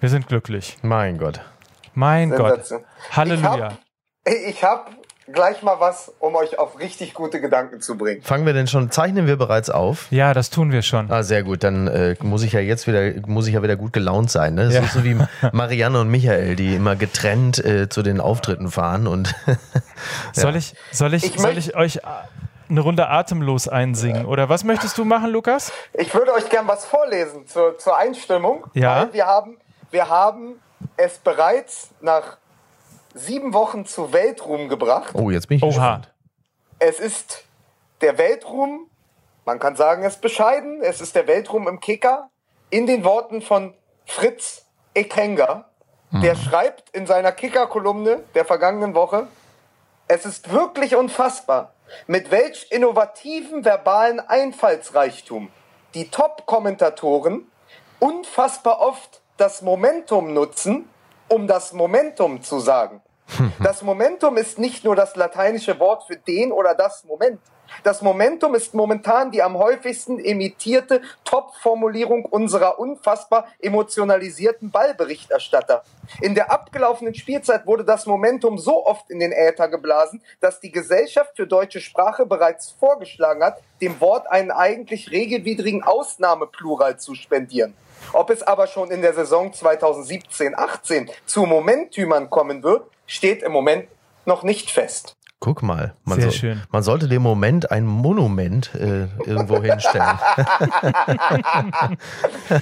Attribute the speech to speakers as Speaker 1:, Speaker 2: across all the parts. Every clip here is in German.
Speaker 1: Wir sind glücklich.
Speaker 2: Mein Gott.
Speaker 1: Mein Gott. Halleluja.
Speaker 3: Ich habe gleich mal was, um euch auf richtig gute Gedanken zu bringen.
Speaker 2: Fangen wir denn schon, zeichnen wir bereits auf?
Speaker 1: Ja, das tun wir schon.
Speaker 2: Ah, sehr gut. Dann äh, muss ich ja jetzt wieder, muss ich ja wieder gut gelaunt sein. Ne? Das
Speaker 1: Ja.
Speaker 2: ist so wie Marianne und Michael, die immer getrennt äh, zu den Auftritten fahren und
Speaker 1: Soll ich, soll ich,
Speaker 3: Ich
Speaker 1: soll ich euch eine Runde atemlos einsingen? Oder was möchtest du machen, Lukas?
Speaker 3: Ich würde euch gern was vorlesen zur, zur Einstimmung.
Speaker 1: Ja.
Speaker 3: Weil wir haben, wir haben es bereits nach sieben Wochen zu Weltruhm gebracht.
Speaker 2: oh, jetzt bin ich
Speaker 1: Oha.
Speaker 2: gespannt.
Speaker 3: Es ist der Weltruhm, man kann sagen, es ist bescheiden, es ist der Weltruhm im Kicker in den Worten von Fritz Ekenga. Der schreibt in seiner Kicker-Kolumne der vergangenen Woche, es ist wirklich unfassbar, mit welch innovativen verbalen Einfallsreichtum die Top-Kommentatoren unfassbar oft das Momentum nutzen, um das Momentum zu sagen. Das Momentum ist nicht nur das lateinische Wort für den oder das Moment. Das Momentum ist momentan die am häufigsten imitierte Top-Formulierung unserer unfassbar emotionalisierten Ballberichterstatter. In der abgelaufenen Spielzeit wurde das Momentum so oft in den Äther geblasen, dass die Gesellschaft für deutsche Sprache bereits vorgeschlagen hat, dem Wort einen eigentlich regelwidrigen Ausnahmeplural zu spendieren. Ob es aber schon in der Saison 2017-18 zu Momenttümern kommen wird, steht im Moment noch nicht fest.
Speaker 2: Guck mal. Man,
Speaker 1: Sehr
Speaker 2: soll-
Speaker 1: schön.
Speaker 2: man sollte dem Moment ein Monument äh, irgendwo hinstellen.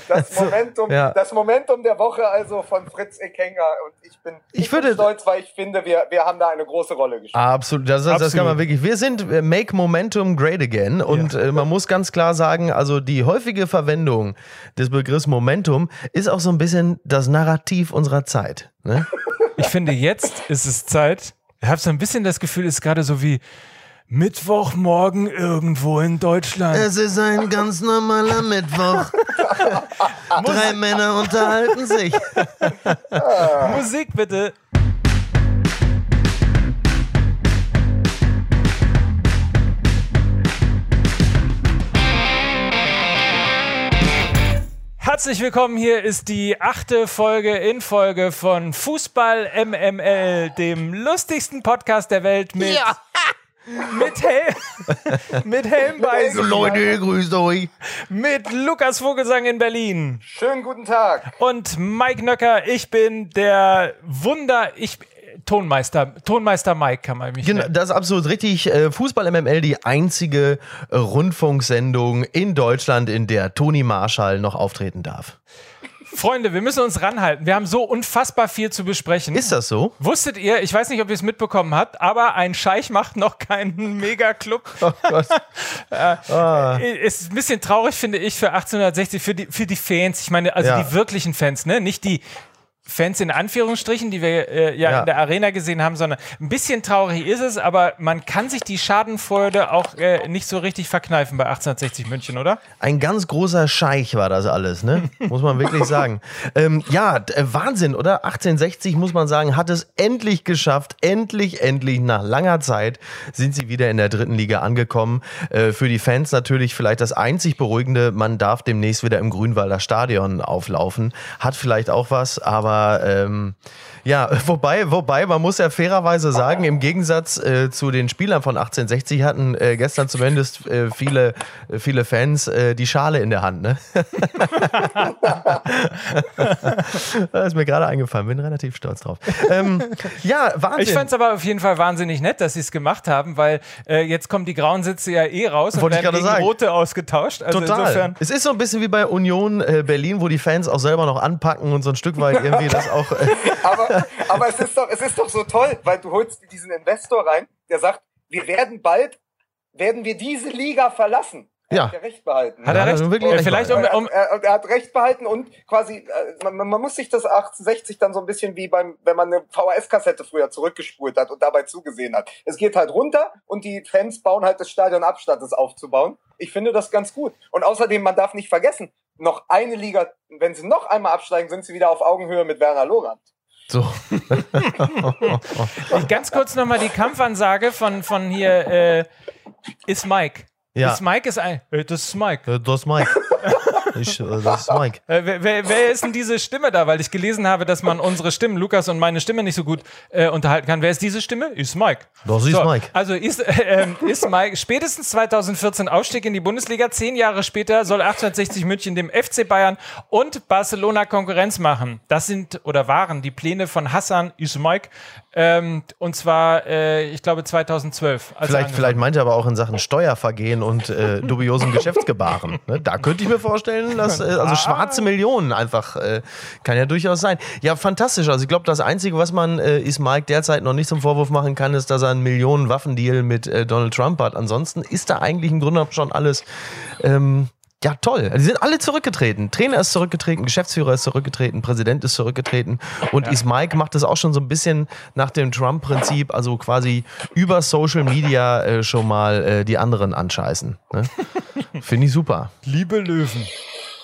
Speaker 3: Das Momentum,
Speaker 2: Ja.
Speaker 3: das Momentum der Woche also von Fritz Ekenga und ich bin,
Speaker 2: Ich
Speaker 3: bin
Speaker 2: würde-
Speaker 3: stolz, weil ich finde, wir, wir haben da eine große Rolle gespielt.
Speaker 2: Absolut, das, das, das kann man
Speaker 1: Absolut.
Speaker 2: wirklich. Wir sind äh, Make Momentum Great Again und äh, man muss ganz klar sagen, also die häufige Verwendung des Begriffs Momentum ist auch so ein bisschen das Narrativ unserer Zeit. Ne?
Speaker 1: Ich finde, jetzt ist es Zeit. Ich habe so ein bisschen das Gefühl, es ist gerade so wie Mittwochmorgen irgendwo in Deutschland.
Speaker 2: Es ist ein ganz normaler Mittwoch. Drei Männer unterhalten sich.
Speaker 1: Musik bitte. Herzlich willkommen, hier ist die achte Folge in Folge von Fußball MML, dem lustigsten Podcast der Welt mit, mit, Hel mit Helm bei
Speaker 2: Leute, grüßt euch.
Speaker 1: mit Lukas Vogelsang in Berlin.
Speaker 3: Schönen guten Tag.
Speaker 1: Und Mike Nöcker, ich bin der Wunder, ich Tonmeister, Tonmeister Mike kann man mich
Speaker 2: Genau,
Speaker 1: nennen.
Speaker 2: das ist absolut richtig. Äh, Fußball MML, die einzige äh, Rundfunksendung in Deutschland, in der Toni Marschall noch auftreten darf.
Speaker 1: Freunde, wir müssen uns ranhalten. Wir haben so unfassbar viel zu besprechen.
Speaker 2: Ist das so?
Speaker 1: Wusstet ihr, ich weiß nicht, ob ihr es mitbekommen habt, aber ein Scheich macht noch keinen Megaclub.
Speaker 2: Oh Gott.
Speaker 1: Ist ein bisschen traurig, finde ich, für 1860, für die, für die Fans. Ich meine, also
Speaker 2: Ja.
Speaker 1: die wirklichen Fans, ne? Nicht die Fans in Anführungsstrichen, die wir äh, ja,
Speaker 2: Ja.
Speaker 1: in der Arena gesehen haben, sondern ein bisschen traurig ist es, aber man kann sich die Schadenfreude auch äh, nicht so richtig verkneifen bei 1860 München, oder?
Speaker 2: Ein ganz großer Scheich war das alles, ne? Muss man wirklich sagen. ähm, ja, äh, Wahnsinn, oder? 1860, muss man sagen, hat es endlich geschafft. Endlich, endlich, nach langer Zeit sind sie wieder in der dritten Liga angekommen. Äh, für die Fans natürlich vielleicht das einzig Beruhigende, man darf demnächst wieder im Grünwalder Stadion auflaufen. Hat vielleicht auch was, aber ähm, ja, wobei, wobei, man muss ja fairerweise sagen, im Gegensatz äh, zu den Spielern von 1860 hatten äh, gestern zumindest äh, viele, äh, viele Fans äh, die Schale in der Hand, ne? das ist mir gerade eingefallen, bin relativ stolz drauf. Ähm, ja, Wahnsinn.
Speaker 1: Ich fand es aber auf jeden Fall wahnsinnig nett, dass sie es gemacht haben, weil äh, jetzt kommen die grauen Sitze ja eh raus und
Speaker 2: Wollte ich
Speaker 1: werden gegen
Speaker 2: sagen.
Speaker 1: rote ausgetauscht. Also
Speaker 2: Total.
Speaker 1: insofern.
Speaker 2: Es ist so ein bisschen wie bei Union äh, Berlin, wo die Fans auch selber noch anpacken und so ein Stück weit irgendwie das auch. Äh,
Speaker 3: Aber, aber es, ist doch, es ist doch so toll, weil du holst diesen Investor rein, der sagt, wir werden bald, werden wir diese Liga verlassen. Er
Speaker 2: Ja.
Speaker 3: Hat er recht behalten.
Speaker 1: Hat er recht?
Speaker 2: wirklich recht
Speaker 1: vielleicht um,
Speaker 3: er,
Speaker 1: um,
Speaker 3: er, er hat recht behalten und quasi, äh, man, man muss sich das 1860 dann so ein bisschen wie beim, wenn man eine VHS-Kassette früher zurückgespult hat und dabei zugesehen hat. Es geht halt runter und die Fans bauen halt das Stadion ab, statt es aufzubauen. Ich finde das ganz gut. Und außerdem, man darf nicht vergessen, noch eine Liga, wenn sie noch einmal absteigen, sind sie wieder auf Augenhöhe mit Werner Lorand.
Speaker 2: So.
Speaker 1: ganz kurz nochmal die Kampfansage von, von hier, äh, ist Mike.
Speaker 2: Ja.
Speaker 1: Ist Mike ist ein, äh, das ist Mike.
Speaker 2: Äh, Das Mike. Ich, äh, das ist Mike.
Speaker 1: Äh, wer, wer, wer ist denn diese Stimme da? Weil ich gelesen habe, dass man unsere Stimmen, Lukas und meine Stimme, nicht so gut äh, unterhalten kann. Wer ist diese Stimme? Ist Mike.
Speaker 2: Das ist Mike.
Speaker 1: Also ist, äh, ähm, ist Mike spätestens 2014 Aufstieg in die Bundesliga. Zehn Jahre später soll 1860 München dem FC Bayern und Barcelona Konkurrenz machen. Das sind oder waren die Pläne von Hassan Ismaik. Ähm, und zwar, äh, ich glaube, 2012. als er
Speaker 2: Vielleicht, vielleicht meint er aber auch in Sachen Steuervergehen und äh, dubiosen Geschäftsgebaren. Ne? Da könnte ich mir vorstellen, dass äh, also schwarze Millionen einfach äh, kann ja durchaus sein. Ja, fantastisch. Also ich glaube, das Einzige, was man äh, Ismaik derzeit noch nicht zum Vorwurf machen kann, ist, dass er einen Millionen Waffendeal mit äh, Donald Trump hat. Ansonsten ist da eigentlich im Grunde schon alles ähm, ja, toll. Die sind alle zurückgetreten. Trainer ist zurückgetreten, Geschäftsführer ist zurückgetreten, Präsident ist zurückgetreten. Und Ismaik macht das auch schon so ein bisschen nach dem Trump-Prinzip, also quasi über Social Media äh, schon mal äh, die anderen anscheißen. Ne? Finde ich super.
Speaker 1: Liebe Löwen.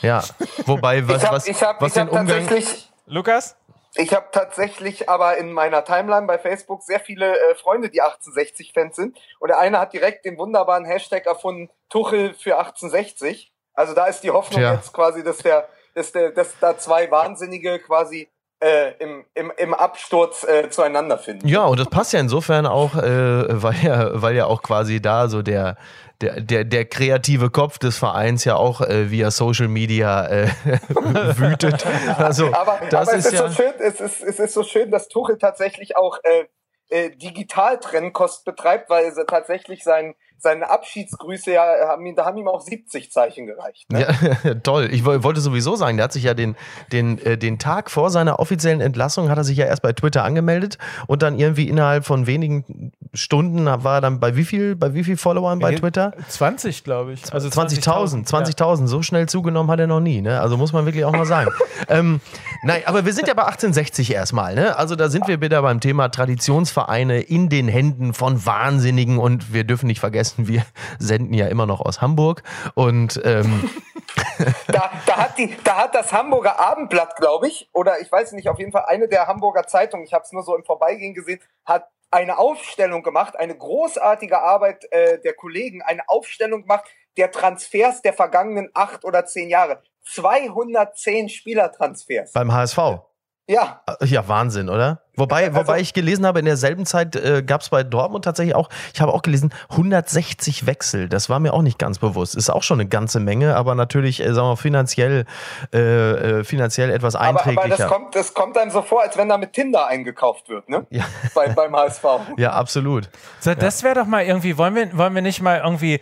Speaker 2: Ja. Wobei, was, was,
Speaker 3: ich hab,
Speaker 2: was
Speaker 3: ich hab
Speaker 2: den Umgang.
Speaker 3: tatsächlich.
Speaker 1: Lukas?
Speaker 3: Ich habe tatsächlich aber in meiner Timeline bei Facebook sehr viele äh, Freunde, die 1860-Fans sind. Und der eine hat direkt den wunderbaren Hashtag erfunden, Tuchel für 1860. Also da ist die Hoffnung
Speaker 2: Tja.
Speaker 3: jetzt quasi, dass, der, dass, der, dass da zwei Wahnsinnige quasi äh, im, im, im Absturz äh, zueinander finden.
Speaker 2: Ja, und das passt ja insofern auch, äh, weil, ja, weil ja auch quasi da so der, der, der, der kreative Kopf des Vereins ja auch äh, via Social Media äh, wütet. Also
Speaker 3: Aber,
Speaker 2: das
Speaker 3: aber es,
Speaker 2: ist
Speaker 3: ist
Speaker 2: ja.
Speaker 3: so schön, es, ist, es ist so schön, dass Tuchel tatsächlich auch äh, äh, Digital-Trennkost betreibt, weil er tatsächlich sein, seine Abschiedsgrüße ja, haben, ihm- da haben ihm auch 70 Zeichen gereicht. Ne?
Speaker 2: Ja, toll. Ich woll- wollte sowieso sagen, der hat sich ja den, den, äh, den Tag vor seiner offiziellen Entlassung, hat er sich ja erst bei Twitter angemeldet und dann irgendwie innerhalb von wenigen Stunden war er dann bei wie viel, bei wie viel Followern bei Twitter?
Speaker 1: 20, glaube ich. Also
Speaker 2: 20.000, 20.000, so schnell zugenommen hat er noch nie, ne? Also muss man wirklich auch mal sagen. ähm, nein, aber wir sind ja bei 1860 erstmal, ne? Also da sind wir wieder beim Thema Traditionsvereine in den Händen von Wahnsinnigen und wir dürfen nicht vergessen, wir senden ja immer noch aus Hamburg und ähm,
Speaker 3: Da, da, hat die, da hat das Hamburger Abendblatt, glaube ich, oder ich weiß nicht, auf jeden Fall eine der Hamburger Zeitungen, ich habe es nur so im Vorbeigehen gesehen, hat eine Aufstellung gemacht, eine großartige Arbeit äh, der Kollegen, eine Aufstellung gemacht der Transfers der vergangenen acht oder zehn Jahre. 210 Spielertransfers.
Speaker 2: beim HSV.
Speaker 3: Ja,
Speaker 2: Ja, Wahnsinn, oder? Wobei,
Speaker 3: Also-
Speaker 2: wobei ich gelesen habe, in derselben Zeit äh, gab es bei Dortmund tatsächlich auch, ich habe auch gelesen, 160 Wechsel. Das war mir auch nicht ganz bewusst. Ist auch schon eine ganze Menge, aber natürlich, äh, sagen wir mal, finanziell, äh, äh, finanziell etwas
Speaker 3: aber, aber das,
Speaker 2: einträglicher.
Speaker 3: kommt, das kommt einem so vor, als wenn da mit Tinder eingekauft wird, ne?
Speaker 2: Ja.
Speaker 3: Bei, beim HSV.
Speaker 2: ja, absolut.
Speaker 1: So, das wäre doch mal irgendwie, wollen wir, wollen wir nicht mal irgendwie,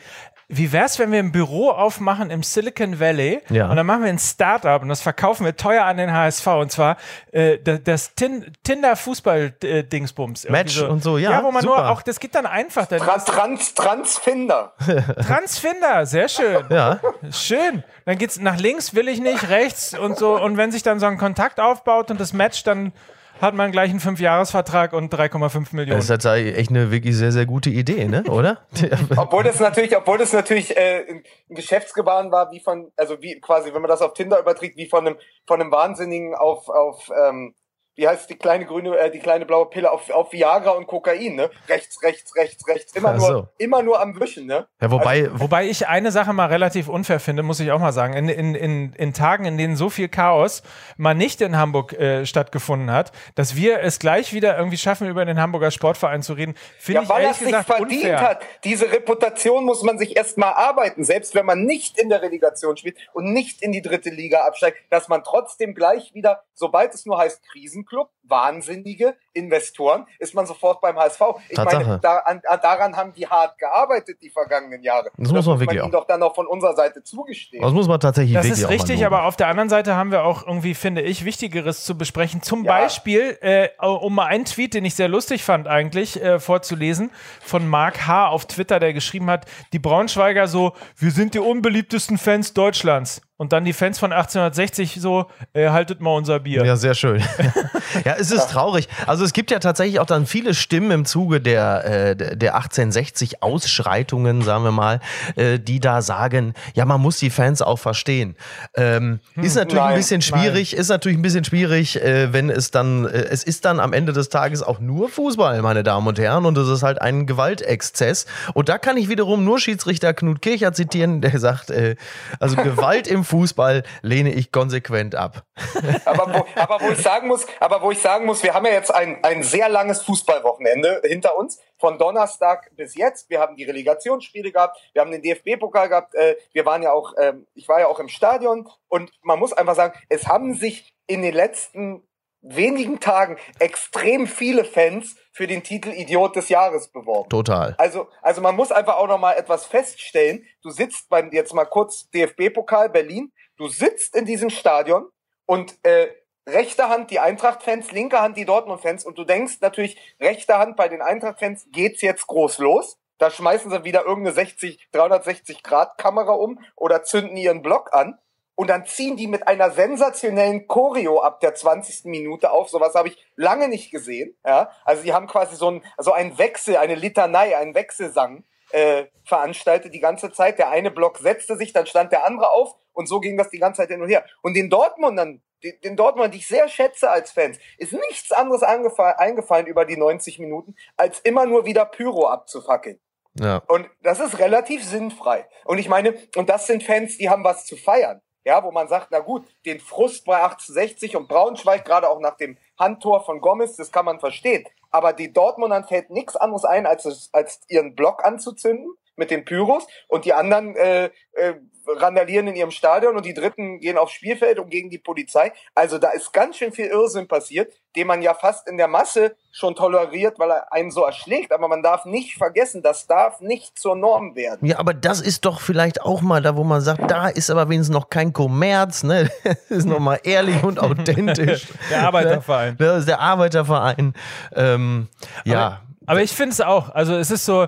Speaker 1: wie wär's, wenn wir ein Büro aufmachen im Silicon Valley
Speaker 2: Ja.
Speaker 1: und dann machen wir ein Startup und das verkaufen wir teuer an den HSV und zwar äh, das, Tin Tinder Fußball äh, Dingsbums
Speaker 2: Match und so, ja,
Speaker 1: Ja, wo man
Speaker 2: super.
Speaker 1: nur auch das geht dann einfach dann
Speaker 3: Trans, Trans, Transfinder.
Speaker 1: Transfinder, sehr schön.
Speaker 2: Ja,
Speaker 1: Schön. Dann geht's nach links, will ich nicht, rechts und so. Und wenn sich dann so ein Kontakt aufbaut und das Match, dann hat man gleich einen Fünfjahresvertrag und 3,5 Millionen.
Speaker 2: das ist echt eine wirklich sehr, sehr gute Idee, ne? Oder?
Speaker 3: Obwohl das natürlich, obwohl das natürlich äh, ein ein Geschäftsgebaren war, wie von, also wie quasi, wenn man das auf Tinder überträgt, wie von einem, von einem Wahnsinnigen auf, auf ähm, wie heißt die kleine grüne, äh, die kleine blaue Pille auf, auf Viagra und Kokain, ne? Rechts, rechts, rechts, rechts, immer
Speaker 2: Ach
Speaker 3: nur, immer nur am Wischen, ne?
Speaker 2: Ja, wobei,
Speaker 1: Wobei ich eine Sache mal relativ unfair finde, muss ich auch mal sagen. In, in, in, in Tagen, in denen so viel Chaos mal nicht in Hamburg äh, stattgefunden hat, dass wir es gleich wieder irgendwie schaffen, über den Hamburger Sportverein zu reden, finde
Speaker 3: Ja,
Speaker 1: ich
Speaker 3: weil
Speaker 1: ehrlich
Speaker 3: es nicht
Speaker 1: gesagt
Speaker 3: verdient
Speaker 1: unfair.
Speaker 3: hat. Diese Reputation muss man sich erstmal arbeiten, selbst wenn man nicht in der Relegation spielt und nicht in die dritte Liga absteigt, dass man trotzdem gleich wieder, sobald es nur heißt Krisenclub, wahnsinnige Investoren, ist man sofort beim HSV. Ich
Speaker 2: Tatsache.
Speaker 3: meine, da, an, daran haben die hart gearbeitet die vergangenen Jahre.
Speaker 2: Das muss man wirklich
Speaker 3: ihnen
Speaker 2: auch.
Speaker 3: doch dann auch von unserer Seite zugestehen.
Speaker 2: das muss man tatsächlich
Speaker 1: Das
Speaker 2: wirklich
Speaker 1: ist
Speaker 2: auch mal
Speaker 1: richtig, aber auf der anderen Seite haben wir auch irgendwie, finde ich, Wichtigeres zu besprechen. Zum
Speaker 3: Ja.
Speaker 1: Beispiel, äh, um mal einen Tweet, den ich sehr lustig fand eigentlich, äh, vorzulesen, von Mark H. auf Twitter, der geschrieben hat, die Braunschweiger so, wir sind die unbeliebtesten Fans Deutschlands. Und dann die Fans von 1860 so, äh, haltet mal unser Bier.
Speaker 2: Ja, sehr schön. ja, es ist traurig. Also es gibt ja tatsächlich auch dann viele Stimmen im Zuge der, äh, der 1860 Ausschreitungen, sagen wir mal, äh, die da sagen, ja, man muss die Fans auch verstehen. Ähm, ist natürlich ein
Speaker 3: Nein,
Speaker 2: bisschen schwierig, ist natürlich ein bisschen schwierig, äh, wenn es dann, äh, es ist dann am Ende des Tages auch nur Fußball, meine Damen und Herren, und es ist halt ein Gewaltexzess. Und da kann ich wiederum nur Schiedsrichter Knut Kircher zitieren, der sagt, äh, also Gewalt im Fußball lehne ich konsequent ab.
Speaker 3: aber, wo, aber wo ich sagen muss, aber wo ich sagen muss, wir haben ja jetzt ein, ein sehr langes Fußballwochenende hinter uns. Von Donnerstag bis jetzt. Wir haben die Relegationsspiele gehabt, wir haben den DFB-Pokal gehabt, äh, wir waren ja auch, äh, ich war ja auch im Stadion und man muss einfach sagen, es haben sich in den letzten wenigen Tagen extrem viele Fans für den Titel Idiot des Jahres beworben.
Speaker 2: Total.
Speaker 3: Also, also man muss einfach auch noch mal etwas feststellen. Du sitzt beim, jetzt mal kurz DFB-Pokal Berlin, du sitzt in diesem Stadion und äh, rechte Hand die Eintracht-Fans, linke Hand die Dortmund-Fans und du denkst natürlich, rechte Hand bei den Eintracht-Fans geht's jetzt groß los. Da schmeißen sie wieder irgendeine 60, 360 Grad Kamera um oder zünden ihren Block an und dann ziehen die mit einer sensationellen Choreo ab der 20. Minute auf. Sowas habe ich lange nicht gesehen. Ja? Also die haben quasi so ein, so ein Wechsel, eine Litanei, einen Wechselsang äh, veranstaltet die ganze Zeit. Der eine Block setzte sich, dann stand der andere auf und so ging das die ganze Zeit hin und her. Und den Dortmundern, den, den Dortmundern, die ich sehr schätze als Fans, ist nichts anderes eingefallen über die 90 Minuten, als immer nur wieder Pyro abzufackeln. Ja. Und das ist relativ sinnfrei. Und ich meine, und das sind Fans, die haben was zu feiern ja, wo man sagt, na gut, den Frust bei 1860 und Braunschweig, gerade auch nach dem Handtor von Gomez, das kann man verstehen. Aber die Dortmundern fällt nichts anderes ein, als, als ihren Block anzuzünden mit den Pyros und die anderen äh, äh, randalieren in ihrem Stadion und die Dritten gehen aufs Spielfeld und gegen die Polizei. Also da ist ganz schön viel Irrsinn passiert, den man ja fast in der Masse schon toleriert, weil er einen so erschlägt. Aber man darf nicht vergessen, das darf nicht zur Norm werden.
Speaker 2: Ja, aber das ist doch vielleicht auch mal da, wo man sagt, da ist aber wenigstens noch kein Kommerz, ne? Das ist nochmal ehrlich und authentisch.
Speaker 1: der Arbeiterverein.
Speaker 2: Das ist der Arbeiterverein. Ähm, ja.
Speaker 1: Aber, aber ich finde es auch. Also es ist so,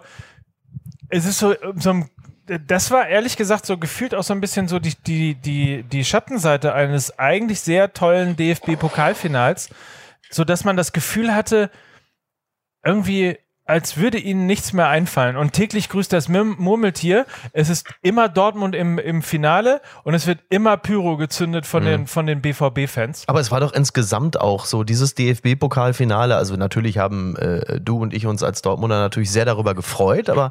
Speaker 1: es ist so, so ein das war ehrlich gesagt so gefühlt auch so ein bisschen so die, die, die, die Schattenseite eines eigentlich sehr tollen DFB-Pokalfinals, so dass man das Gefühl hatte, irgendwie als würde ihnen nichts mehr einfallen. Und täglich grüßt das Murmeltier. Es ist immer Dortmund im, im Finale und es wird immer Pyro gezündet von mhm. den, von den BVB-Fans.
Speaker 2: Aber es war doch insgesamt auch so, dieses DFB-Pokalfinale. Also natürlich haben äh, du und ich uns als Dortmunder natürlich sehr darüber gefreut, aber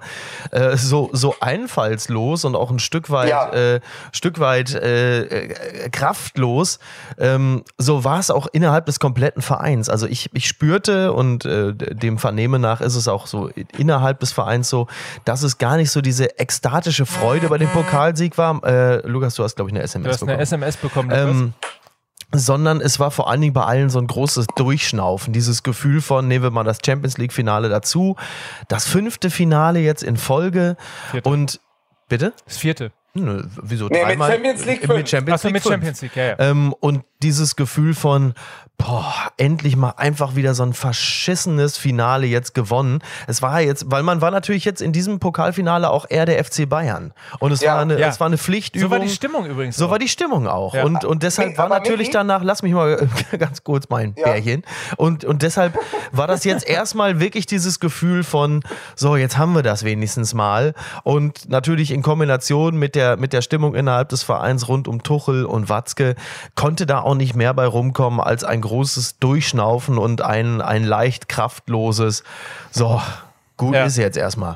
Speaker 2: äh, so, so einfallslos und auch ein Stück weit, ja. äh, Stück weit äh, äh, kraftlos, ähm, so war es auch innerhalb des kompletten Vereins. Also ich, ich spürte und äh, dem Vernehmen nach ist es auch so innerhalb des Vereins so, dass es gar nicht so diese ekstatische Freude bei dem Pokalsieg war. Äh, Lukas, du hast, glaube ich, eine SMS
Speaker 1: du hast
Speaker 2: bekommen.
Speaker 1: eine SMS bekommen. Ähm,
Speaker 2: sondern es war vor allen Dingen bei allen so ein großes Durchschnaufen, dieses Gefühl von, nehmen wir mal das Champions League Finale dazu, das fünfte Finale jetzt in Folge Vierte. und bitte?
Speaker 1: Das vierte.
Speaker 2: Nö, wieso
Speaker 3: nee, dreimal? Mit Champions League 5.
Speaker 2: Mit Champions League, mit Champions League ja, ja. Ähm, und dieses Gefühl von, boah, endlich mal einfach wieder so ein verschissenes Finale jetzt gewonnen. Es war jetzt, weil man war natürlich jetzt in diesem Pokalfinale auch eher der FC Bayern. Und es, ja, war, eine, ja. es war eine Pflichtübung. So
Speaker 1: war die Stimmung übrigens.
Speaker 2: So auch. war die Stimmung auch. Ja. Und, und deshalb war natürlich danach, lass mich mal ganz kurz mein Bärchen. Und, und deshalb war das jetzt erstmal wirklich dieses Gefühl von, so, jetzt haben wir das wenigstens mal. Und natürlich in Kombination mit der, mit der Stimmung innerhalb des Vereins rund um Tuchel und Watzke konnte da auch nicht mehr bei rumkommen als ein großes Durchschnaufen und ein, ein leicht kraftloses, so, gut ja. ist jetzt erstmal.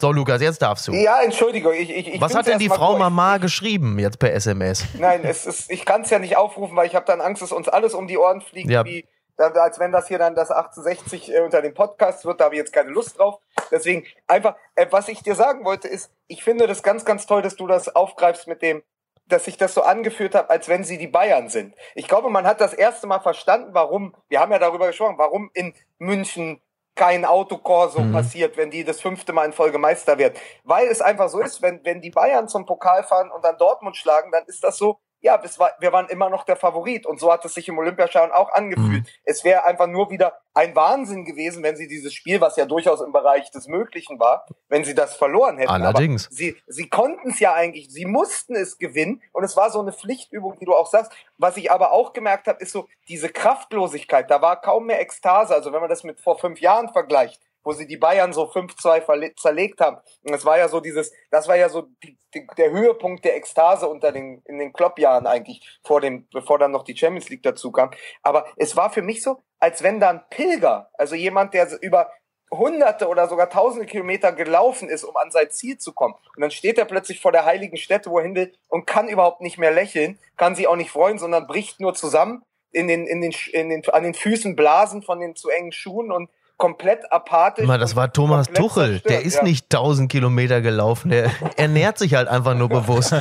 Speaker 2: So, Lukas, jetzt darfst du.
Speaker 3: Ja, Entschuldigung. Ich, ich, ich
Speaker 2: Was hat denn die Frau gut. Mama geschrieben jetzt per SMS?
Speaker 3: Nein, es ist, ich kann es ja nicht aufrufen, weil ich habe dann Angst, dass uns alles um die Ohren fliegt, ja. wie, als wenn das hier dann das 1860 äh, unter dem Podcast wird. Da habe ich jetzt keine Lust drauf. Deswegen einfach, äh, was ich dir sagen wollte, ist, ich finde das ganz, ganz toll, dass du das aufgreifst mit dem, dass ich das so angeführt habe, als wenn sie die Bayern sind. Ich glaube, man hat das erste Mal verstanden, warum, wir haben ja darüber gesprochen, warum in München kein Autokorso mhm. passiert, wenn die das fünfte Mal in Folge Meister wird. Weil es einfach so ist, wenn, wenn die Bayern zum Pokal fahren und dann Dortmund schlagen, dann ist das so, ja, war, wir waren immer noch der Favorit und so hat es sich im Olympiastadion auch angefühlt. Mhm. Es wäre einfach nur wieder ein Wahnsinn gewesen, wenn sie dieses Spiel, was ja durchaus im Bereich des Möglichen war, wenn sie das verloren hätten.
Speaker 2: Allerdings.
Speaker 3: Aber sie, sie konnten es ja eigentlich, sie mussten es gewinnen und es war so eine Pflichtübung, wie du auch sagst. Was ich aber auch gemerkt habe, ist so diese Kraftlosigkeit. Da war kaum mehr Ekstase. Also wenn man das mit vor fünf Jahren vergleicht, wo sie die Bayern so 5-2 zerlegt haben. Und das war ja so dieses, das war ja so die, die, der Höhepunkt der Ekstase unter den, in den Kloppjahren eigentlich, vor dem, bevor dann noch die Champions League dazu kam. Aber es war für mich so, als wenn da ein Pilger, also jemand, der über hunderte oder sogar tausende Kilometer gelaufen ist, um an sein Ziel zu kommen. Und dann steht er plötzlich vor der heiligen Stätte, wo er hin will, und kann überhaupt nicht mehr lächeln, kann sich auch nicht freuen, sondern bricht nur zusammen in den, in den, in den, an den Füßen Blasen von den zu engen Schuhen und komplett apathisch.
Speaker 2: Mal, das war Thomas Tuchel. Zerstört. Der ist ja. nicht tausend Kilometer gelaufen. Der ernährt sich halt einfach nur bewusst.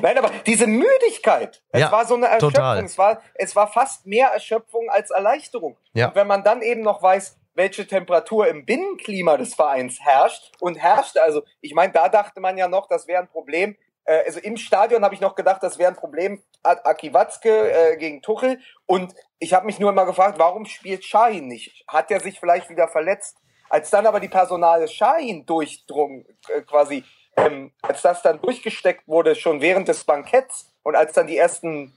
Speaker 3: Nein, aber diese Müdigkeit, es ja, war so eine Erschöpfung. Total. Es war, es war fast mehr Erschöpfung als Erleichterung. Ja. Und wenn man dann eben noch weiß, welche Temperatur im Binnenklima des Vereins herrscht und herrscht, also ich meine, da dachte man ja noch, das wäre ein Problem. Äh, also im Stadion habe ich noch gedacht, das wäre ein Problem, Aki Watzke äh, gegen Tuchel. Und ich habe mich nur immer gefragt, warum spielt Shahin nicht? Hat er sich vielleicht wieder verletzt? Als dann aber die Personale Shahin durchdrung, äh, quasi ähm, als das dann durchgesteckt wurde, schon während des Banketts und als dann die ersten,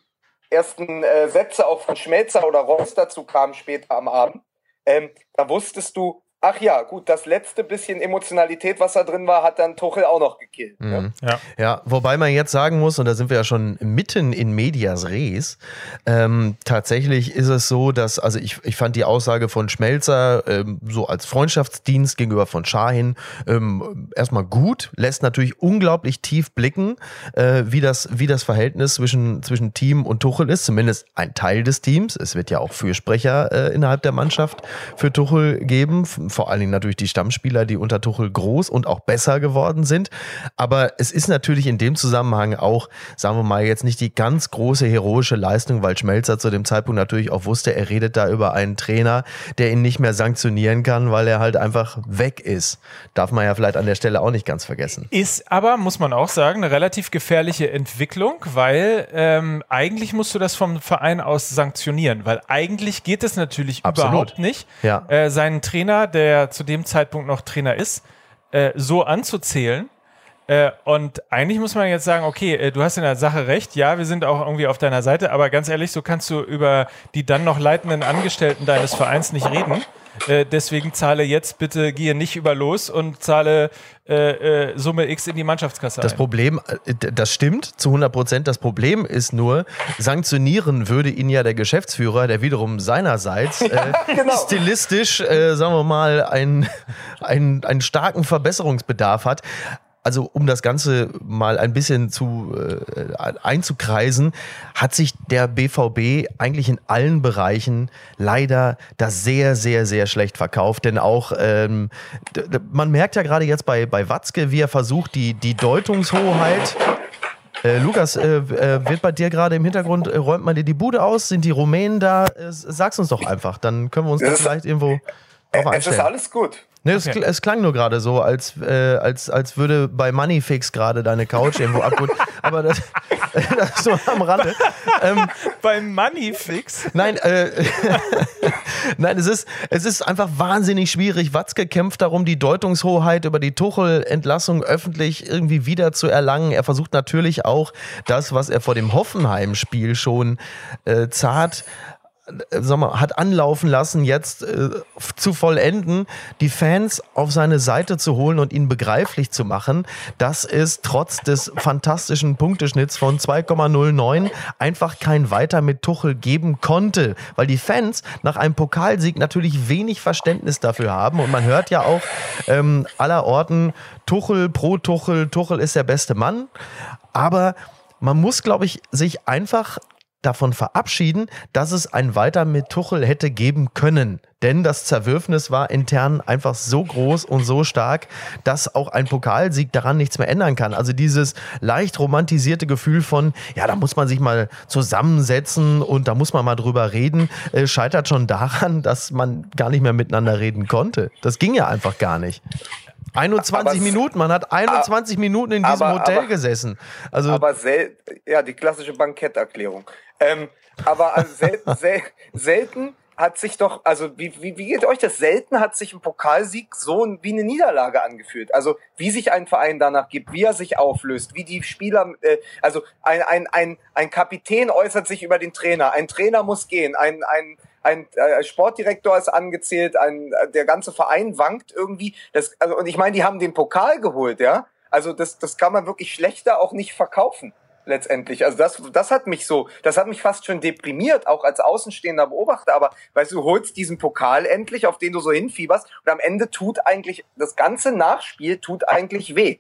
Speaker 3: ersten äh, Sätze auch von Schmelzer oder Ross dazu kamen später am Abend, ähm, da wusstest du, Ach ja, gut, das letzte bisschen Emotionalität, was da drin war, hat dann Tuchel auch noch gekillt. Ne?
Speaker 2: Mhm. Ja. ja, wobei man jetzt sagen muss, und da sind wir ja schon mitten in Medias Res, ähm, tatsächlich ist es so, dass, also ich, ich fand die Aussage von Schmelzer ähm, so als Freundschaftsdienst gegenüber von Schahin ähm, erstmal gut, lässt natürlich unglaublich tief blicken, äh, wie, das, wie das Verhältnis zwischen, zwischen Team und Tuchel ist, zumindest ein Teil des Teams. Es wird ja auch Fürsprecher äh, innerhalb der Mannschaft für Tuchel geben vor allen Dingen natürlich die Stammspieler, die unter Tuchel groß und auch besser geworden sind. Aber es ist natürlich in dem Zusammenhang auch, sagen wir mal, jetzt nicht die ganz große heroische Leistung, weil Schmelzer zu dem Zeitpunkt natürlich auch wusste, er redet da über einen Trainer, der ihn nicht mehr sanktionieren kann, weil er halt einfach weg ist. Darf man ja vielleicht an der Stelle auch nicht ganz vergessen.
Speaker 1: Ist aber, muss man auch sagen, eine relativ gefährliche Entwicklung, weil ähm, eigentlich musst du das vom Verein aus sanktionieren, weil eigentlich geht es natürlich Absolut. überhaupt nicht, ja. äh, seinen Trainer, der zu dem Zeitpunkt noch Trainer ist, äh, so anzuzählen. Äh, und eigentlich muss man jetzt sagen, okay, äh, du hast in der Sache recht, ja, wir sind auch irgendwie auf deiner Seite, aber ganz ehrlich, so kannst du über die dann noch leitenden Angestellten deines Vereins nicht reden. Äh, deswegen zahle jetzt bitte, gehe nicht über los und zahle äh, äh, Summe X in die Mannschaftskasse
Speaker 2: Das
Speaker 1: ein.
Speaker 2: Problem, äh, das stimmt zu 100 Prozent. Das Problem ist nur, sanktionieren würde ihn ja der Geschäftsführer, der wiederum seinerseits äh, genau. stilistisch, äh, sagen wir mal, einen, einen, einen starken Verbesserungsbedarf hat also um das Ganze mal ein bisschen zu äh, einzukreisen, hat sich der BVB eigentlich in allen Bereichen leider da sehr, sehr, sehr schlecht verkauft. Denn auch ähm, man merkt ja gerade jetzt bei, bei Watzke, wie er versucht, die, die Deutungshoheit. Äh, Lukas, äh, äh wird bei dir gerade im Hintergrund, äh, räumt man dir die Bude aus? Sind die Rumänen da? Äh, sag's uns doch einfach, dann können wir uns da vielleicht irgendwo
Speaker 3: drauf einstellen. Es ist alles gut.
Speaker 2: Ne, okay. es, es, klang nur gerade so, als, äh, als, als würde bei Moneyfix gerade deine Couch irgendwo abholen. Aber das, das so am Rande.
Speaker 1: Ähm, bei Moneyfix?
Speaker 2: Nein, äh, nein, es ist, es ist einfach wahnsinnig schwierig. Watzke kämpft darum, die Deutungshoheit über die Tuchel-Entlassung öffentlich irgendwie wieder zu erlangen. Er versucht natürlich auch das, was er vor dem Hoffenheim-Spiel schon äh, zart sag mal, hat anlaufen lassen, jetzt äh, zu vollenden, die Fans auf seine Seite zu holen und ihn begreiflich zu machen, dass es trotz des fantastischen Punkteschnitts von 2,09 einfach kein Weiter mit Tuchel geben konnte, weil die Fans nach einem Pokalsieg natürlich wenig Verständnis dafür haben. Und man hört ja auch ähm, aller Orten Tuchel pro Tuchel, Tuchel ist der beste Mann, aber man muss, glaube ich, sich einfach davon verabschieden, dass es ein Weiter mit Tuchel hätte geben können. Denn das Zerwürfnis war intern einfach so groß und so stark, dass auch ein Pokalsieg daran nichts mehr ändern kann. Also dieses leicht romantisierte Gefühl von, ja, da muss man sich mal zusammensetzen und da muss man mal drüber reden, äh, scheitert schon daran, dass man gar nicht mehr miteinander reden konnte. Das ging ja einfach gar nicht. 21 aber Minuten, man hat 21 Minuten in diesem aber, Hotel
Speaker 3: aber,
Speaker 2: gesessen.
Speaker 3: Also aber sel ja, die klassische Banketterklärung. Ähm, aber also sel sel selten hat sich doch, also wie, wie, wie geht euch das? Selten hat sich ein Pokalsieg so wie eine Niederlage angefühlt. Also wie sich ein Verein danach gibt, wie er sich auflöst, wie die Spieler, äh, also ein, ein, ein, ein Kapitän äußert sich über den Trainer, ein Trainer muss gehen, ein, ein, ein äh, Sportdirektor ist angezählt, ein, der ganze Verein wankt irgendwie. Das, also, und ich meine, die haben den Pokal geholt, ja. Also das, das kann man wirklich schlechter auch nicht verkaufen. letztendlich. Also das, das hat mich so, das hat mich fast schon deprimiert, auch als außenstehender Beobachter. Aber weißt du, du holst diesen Pokal endlich, auf den du so hinfieberst, und am Ende tut eigentlich das ganze Nachspiel tut eigentlich weh.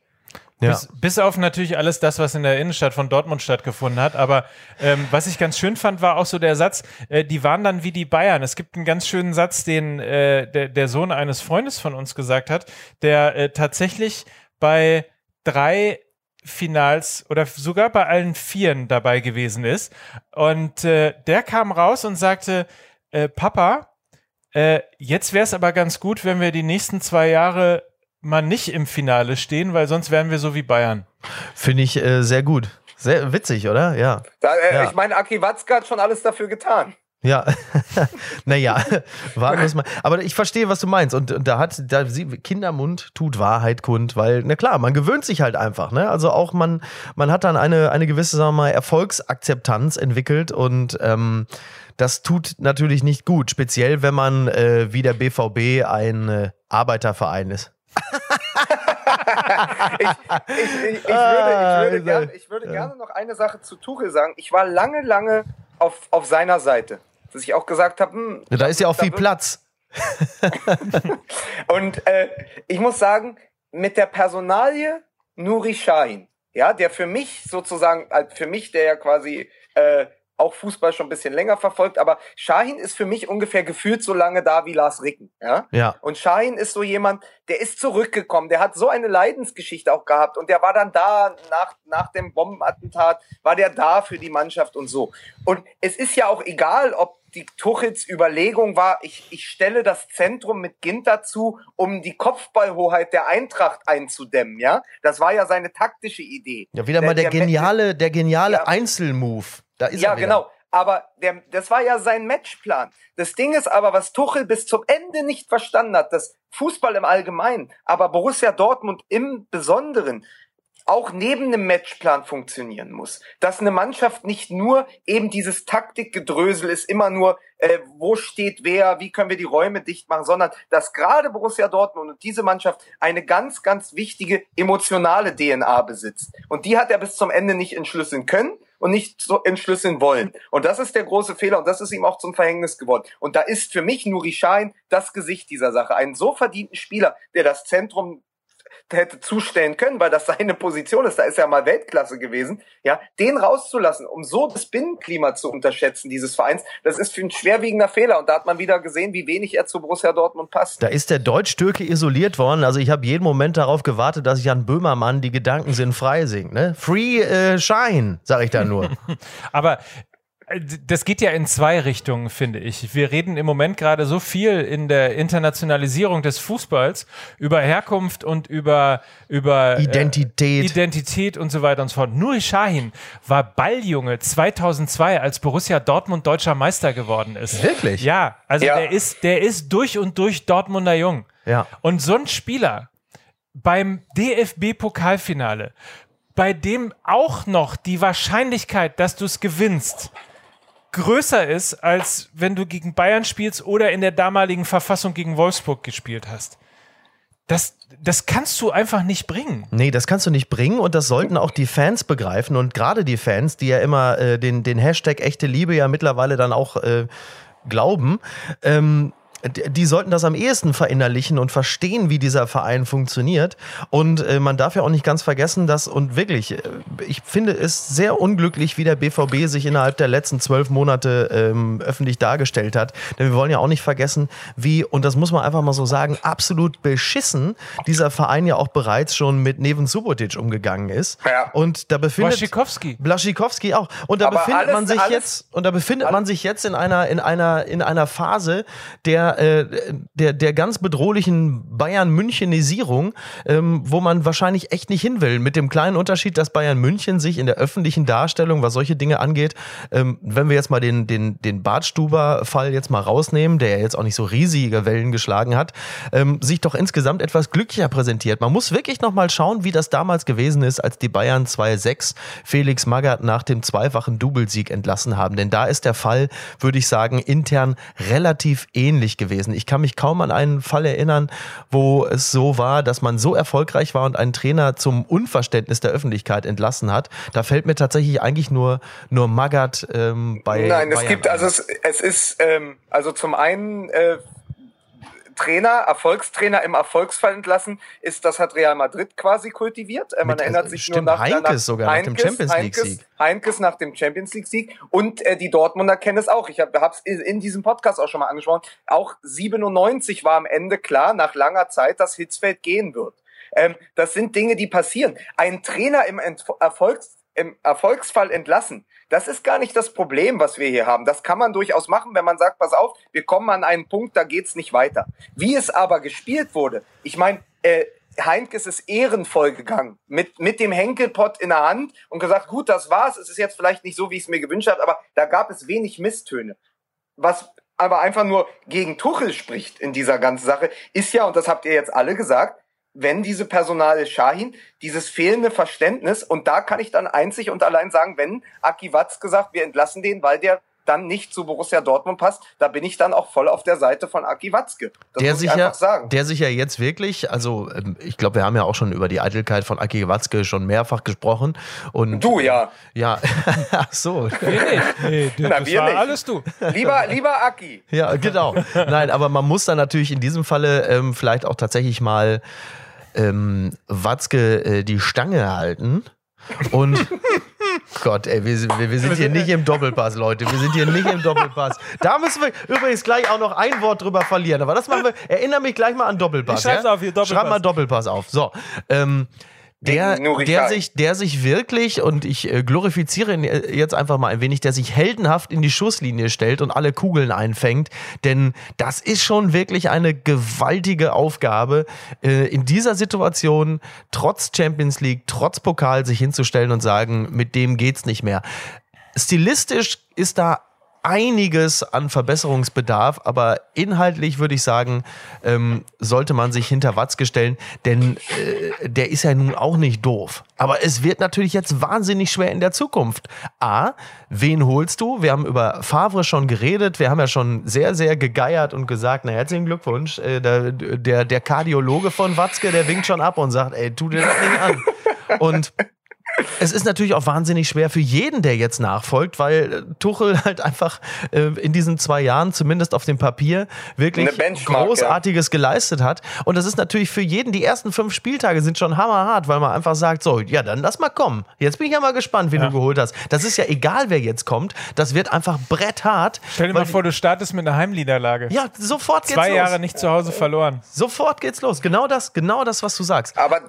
Speaker 1: Ja. Bis, bis, auf natürlich alles das, was in der Innenstadt von Dortmund stattgefunden hat. Aber ähm, was ich ganz schön fand, war auch so der Satz, äh, die waren dann wie die Bayern. Es gibt einen ganz schönen Satz, den äh, der, der Sohn eines Freundes von uns gesagt hat, der äh, tatsächlich bei drei Finals oder sogar bei allen Vieren dabei gewesen ist. Und äh, der kam raus und sagte, äh, Papa, äh, jetzt wäre es aber ganz gut, wenn wir die nächsten zwei Jahre mal nicht im Finale stehen, weil sonst wären wir so wie Bayern.
Speaker 2: Finde ich äh, sehr gut. Sehr witzig, oder? Ja.
Speaker 3: Da, äh,
Speaker 2: ja.
Speaker 3: Ich meine, Aki Watzke hat schon alles dafür getan.
Speaker 2: Ja, naja, warten wir mal. Aber ich verstehe, was du meinst. Und, und da hat, da Kindermund tut Wahrheit kund, weil, na klar, man gewöhnt sich halt einfach. Ne? Also auch man, man hat dann eine, eine gewisse, sagen wir mal, Erfolgsakzeptanz entwickelt und ähm, das tut natürlich nicht gut, speziell wenn man äh, wie der BVB ein äh, Arbeiterverein ist
Speaker 3: ich, ich, ich, würde, würde, ah, gern, ich würde gerne noch eine Sache zu Tuchel sagen. Ich war lange, lange auf, auf seiner Seite. Dass ich auch gesagt habe, hm,
Speaker 2: da ist ja auch viel Platz.
Speaker 3: und äh, ich muss sagen, mit der Personalie Nuri Shahin, ja, der für mich sozusagen, für mich, der ja quasi äh, auch Fußball schon ein bisschen länger verfolgt, aber Shahin ist für mich ungefähr gefühlt so lange da wie Lars Ricken. Ja?
Speaker 2: ja.
Speaker 3: Und Shahin ist so jemand, der ist zurückgekommen, der hat so eine Leidensgeschichte auch gehabt und der war dann da nach, nach dem Bombenattentat, war der da für die Mannschaft und so. Und es ist ja auch egal, ob die Tuchels Überlegung war, ich, ich stelle das Zentrum mit Ginter zu, um die Kopfballhoheit der Eintracht einzudämmen, ja? Das war ja seine taktische Idee.
Speaker 2: Ja, wieder mal der, der geniale, der geniale ja. Einzelmove. Da ist
Speaker 3: ja,
Speaker 2: er
Speaker 3: wieder. genau. Aber der, das war ja sein Matchplan. Das Ding ist aber, was Tuchel bis zum Ende nicht verstanden hat, dass Fußball im Allgemeinen, aber Borussia Dortmund im Besonderen auch neben einem Matchplan funktionieren muss. Dass eine Mannschaft nicht nur eben dieses Taktikgedrösel ist, immer nur, äh, wo steht wer, wie können wir die Räume dicht machen, sondern dass gerade Borussia Dortmund und diese Mannschaft eine ganz, ganz wichtige emotionale DNA besitzt. Und die hat er bis zum Ende nicht entschlüsseln können und nicht so entschlüsseln wollen. Und das ist der große Fehler und das ist ihm auch zum Verhängnis geworden. Und da ist für mich Nuri Schein das Gesicht dieser Sache. Einen so verdienten Spieler, der das Zentrum hätte zustellen können, weil das seine Position ist, da ist er mal Weltklasse gewesen, ja, den rauszulassen, um so das Binnenklima zu unterschätzen dieses Vereins, das ist für ein schwerwiegender Fehler und da hat man wieder gesehen, wie wenig er zu Borussia Dortmund passt.
Speaker 2: Da ist der Deutsch-Türke isoliert worden, also ich habe jeden Moment darauf gewartet, dass Jan Böhmermann die Gedanken sind frei singt, ne? Free äh, Shine, sag ich da nur.
Speaker 1: Aber das geht ja in zwei Richtungen, finde ich. Wir reden im Moment gerade so viel in der Internationalisierung des Fußballs über Herkunft und über, über
Speaker 2: Identität.
Speaker 1: Äh, Identität und so weiter und so fort. Nuri Sahin war Balljunge 2002, als Borussia Dortmund deutscher Meister geworden ist.
Speaker 2: Wirklich?
Speaker 1: Ja, also ja. der ist, der ist durch und durch Dortmunder Jung.
Speaker 2: Ja.
Speaker 1: Und so ein Spieler beim DFB-Pokalfinale, bei dem auch noch die Wahrscheinlichkeit, dass du es gewinnst, größer ist, als wenn du gegen Bayern spielst oder in der damaligen Verfassung gegen Wolfsburg gespielt hast. Das, das kannst du einfach nicht bringen.
Speaker 2: Nee, das kannst du nicht bringen und das sollten auch die Fans begreifen und gerade die Fans, die ja immer äh, den, den Hashtag echte Liebe ja mittlerweile dann auch äh, glauben. Ähm, die sollten das am ehesten verinnerlichen und verstehen, wie dieser Verein funktioniert. Und äh, man darf ja auch nicht ganz vergessen, dass, und wirklich, äh, ich finde es sehr unglücklich, wie der BVB sich innerhalb der letzten zwölf Monate ähm, öffentlich dargestellt hat. Denn wir wollen ja auch nicht vergessen, wie, und das muss man einfach mal so sagen, absolut beschissen dieser Verein ja auch bereits schon mit Neven Subotic umgegangen ist.
Speaker 3: Ja.
Speaker 2: Und da befindet
Speaker 1: Blaschikowski.
Speaker 2: Blaschikowski auch. Und da
Speaker 3: Aber
Speaker 2: befindet
Speaker 3: alles-
Speaker 2: man sich
Speaker 3: alles-
Speaker 2: jetzt, und da befindet man sich jetzt in einer, in einer, in einer Phase der, äh, der, der ganz bedrohlichen Bayern-Münchenisierung, ähm, wo man wahrscheinlich echt nicht hin will. Mit dem kleinen Unterschied, dass Bayern München sich in der öffentlichen Darstellung, was solche Dinge angeht, ähm, wenn wir jetzt mal den, den, den Bartstuber-Fall jetzt mal rausnehmen, der ja jetzt auch nicht so riesige Wellen geschlagen hat, ähm, sich doch insgesamt etwas glücklicher präsentiert. Man muss wirklich noch mal schauen, wie das damals gewesen ist, als die Bayern 2-6 Felix Magath nach dem zweifachen Doublesieg entlassen haben. Denn da ist der Fall, würde ich sagen, intern relativ ähnlich nicht gewesen. Ich kann mich kaum an einen Fall erinnern, wo es so war, dass man so erfolgreich war und einen Trainer zum Unverständnis der Öffentlichkeit entlassen hat. Da fällt mir tatsächlich eigentlich nur, nur Magath ähm, bei.
Speaker 3: Nein, es
Speaker 2: Bayern
Speaker 3: gibt,
Speaker 2: ein.
Speaker 3: also es, es ist, ähm, also zum einen äh, Trainer, Erfolgstrainer im Erfolgsfall entlassen, ist, das hat Real Madrid quasi kultiviert. Äh, man
Speaker 2: Mit-
Speaker 3: erinnert sich
Speaker 2: stimmt,
Speaker 3: nur nach
Speaker 2: Heinkes
Speaker 3: nach,
Speaker 2: sogar, nach dem Champions League Sieg.
Speaker 3: Heinkes, Heinkes nach dem Champions League Sieg und äh, die Dortmunder kennen es auch. Ich habe es in, in diesem Podcast auch schon mal angesprochen. Auch 97 war am Ende klar, nach langer Zeit, dass Hitzfeld gehen wird. Ähm, das sind Dinge, die passieren. Ein Trainer im Ent Erfolgs im Erfolgsfall entlassen. Das ist gar nicht das Problem, was wir hier haben. Das kann man durchaus machen, wenn man sagt, pass auf, wir kommen an einen Punkt, da geht's nicht weiter. Wie es aber gespielt wurde, ich meine, äh, Heinkes ist ehrenvoll gegangen mit, mit dem Henkelpott in der Hand und gesagt, gut, das war's. Es ist jetzt vielleicht nicht so, wie ich es mir gewünscht habe, aber da gab es wenig Misstöne. Was aber einfach nur gegen Tuchel spricht in dieser ganzen Sache, ist ja, und das habt ihr jetzt alle gesagt, wenn diese Personale Shahin, dieses fehlende Verständnis, und da kann ich dann einzig und allein sagen, wenn Aki Watz gesagt, wir entlassen den, weil der dann nicht zu Borussia Dortmund passt, da bin ich dann auch voll auf der Seite von Aki Watzke. Das
Speaker 2: der
Speaker 3: muss
Speaker 2: sich,
Speaker 3: ich
Speaker 2: ja,
Speaker 3: einfach sagen.
Speaker 2: der sich ja jetzt wirklich, also ähm, ich glaube, wir haben ja auch schon über die Eitelkeit von Aki Watzke schon mehrfach gesprochen. Und
Speaker 3: Du, ja.
Speaker 2: Ja, ach so.
Speaker 1: Wir nicht. Nee,
Speaker 3: Na,
Speaker 1: das
Speaker 3: wir
Speaker 1: war
Speaker 3: nicht.
Speaker 1: alles du.
Speaker 3: Lieber, lieber Aki.
Speaker 2: Ja, genau. Nein, aber man muss dann natürlich in diesem Falle ähm, vielleicht auch tatsächlich mal ähm, Watzke äh, die Stange halten. Und Gott, ey, wir, sind- wir, wir sind hier nicht im Doppelpass, Leute. Wir sind hier nicht im Doppelpass. Da müssen wir übrigens gleich auch noch ein Wort drüber verlieren. Aber das machen wir. Erinnere mich gleich mal an Doppelpass.
Speaker 1: Ich schreib's
Speaker 2: ja?
Speaker 1: auf hier, Doppelpass.
Speaker 2: Schreib mal Doppelpass auf. So. Ähm, der, der, sich, der sich wirklich, und ich äh, glorifiziere ihn äh, jetzt einfach mal ein wenig, der sich heldenhaft in die Schusslinie stellt und alle Kugeln einfängt. Denn das ist schon wirklich eine gewaltige Aufgabe, äh, in dieser Situation trotz Champions League, trotz Pokal sich hinzustellen und sagen, mit dem geht's nicht mehr. Stilistisch ist da einiges an Verbesserungsbedarf, aber inhaltlich würde ich sagen, ähm, sollte man sich hinter Watzke stellen, denn äh, der ist ja nun auch nicht doof. Aber es wird natürlich jetzt wahnsinnig schwer in der Zukunft. A, wen holst du? Wir haben über Favre schon geredet, wir haben ja schon sehr, sehr gegeiert und gesagt, na herzlichen Glückwunsch, äh, der, der, der Kardiologe von Watzke, der winkt schon ab und sagt, ey, tu dir das nicht an. Und es ist natürlich auch wahnsinnig schwer für jeden, der jetzt nachfolgt, weil äh, Tuchel halt einfach äh, in diesen zwei Jahren, zumindest auf dem Papier, wirklich Großartiges geleistet hat. Und das ist natürlich für jeden, die ersten fünf Spieltage sind schon hammerhart, weil man einfach sagt, so, ja, dann lass mal kommen. Jetzt bin ich ja mal gespannt, wen du geholt hast. Das ist ja egal, wer jetzt kommt. Das wird einfach bretthart.
Speaker 1: Stell dir mal vor, du startest mit einer Heimniederlage.
Speaker 2: Ja, sofort geht's
Speaker 1: Zwei
Speaker 2: los.
Speaker 1: Jahre nicht zu Hause verloren.
Speaker 2: Sofort geht's los. Genau das, genau das, was du sagst.
Speaker 3: Aber,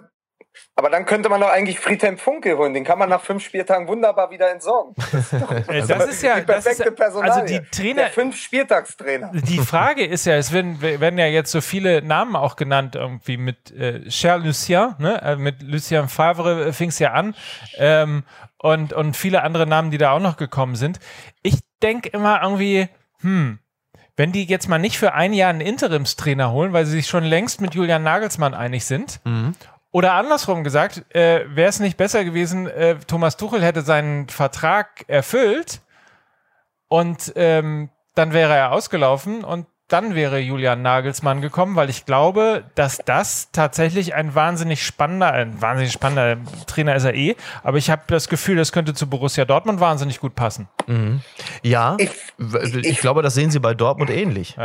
Speaker 3: aber dann könnte man doch eigentlich Friedhelm Funkel holen. Den kann man nach fünf Spieltagen wunderbar wieder entsorgen.
Speaker 1: Das ist ja,
Speaker 3: die
Speaker 1: das ist
Speaker 3: perfekte
Speaker 1: ja
Speaker 3: Personalie.
Speaker 1: also die Trainer,
Speaker 3: Der fünf Spieltagstrainer.
Speaker 1: die Frage ist ja, es werden, werden ja jetzt so viele Namen auch genannt, irgendwie mit äh, Cher Lucien, ne? äh, mit Lucien Favre fing es ja an ähm, und, und viele andere Namen, die da auch noch gekommen sind. Ich denke immer irgendwie, hm, wenn die jetzt mal nicht für ein Jahr einen Interimstrainer holen, weil sie sich schon längst mit Julian Nagelsmann einig sind, oder andersrum gesagt, äh, wäre es nicht besser gewesen, äh, Thomas Tuchel hätte seinen Vertrag erfüllt und ähm, dann wäre er ausgelaufen und dann wäre Julian Nagelsmann gekommen, weil ich glaube, dass das tatsächlich ein wahnsinnig spannender, ein wahnsinnig spannender Trainer ist er eh, aber ich habe das Gefühl, das könnte zu Borussia Dortmund wahnsinnig gut passen.
Speaker 2: Ja,
Speaker 3: Ich-
Speaker 2: ich, ich glaube, das sehen sie bei Dortmund ähnlich.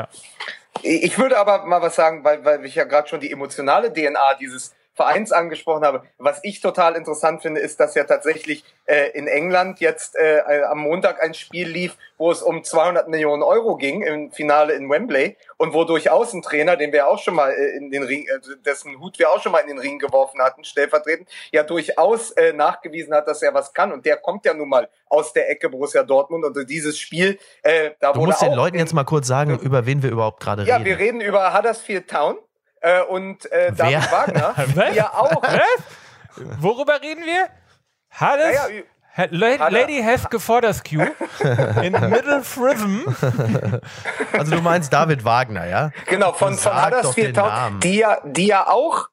Speaker 3: Ich würde aber mal was sagen, weil, weil ich ja gerade schon die emotionale DNA dieses Vereins angesprochen habe. Was ich total interessant finde, ist, dass ja tatsächlich äh, in England jetzt äh, äh, am Montag ein Spiel lief, wo es um 200 Millionen Euro ging im Finale in Wembley und wo durchaus ein Trainer, den wir auch schon mal äh, in den Ring, äh, dessen Hut wir auch schon mal in den Ring geworfen hatten, stellvertretend, ja durchaus äh, nachgewiesen hat, dass er was kann. Und der kommt ja nun mal aus der Ecke Borussia Dortmund und dieses Spiel, äh, da
Speaker 2: Du
Speaker 3: wurde
Speaker 2: musst den Leuten jetzt mal kurz sagen, über wen wir überhaupt gerade
Speaker 3: ja,
Speaker 2: reden.
Speaker 3: wir reden über Huddersfield Town äh, und äh,
Speaker 2: Wer?
Speaker 3: David Wagner,
Speaker 1: Was?
Speaker 3: die ja auch.
Speaker 1: Worüber reden wir? Hades?
Speaker 3: Ja, ja,
Speaker 1: Ha- La- Lady Hefke Fortescue in Middle Fritham.
Speaker 2: Also du meinst David Wagner, ja?
Speaker 3: Genau, von, von Huddersfield
Speaker 2: den
Speaker 3: Town,
Speaker 2: Namen.
Speaker 3: die ja, die ja auch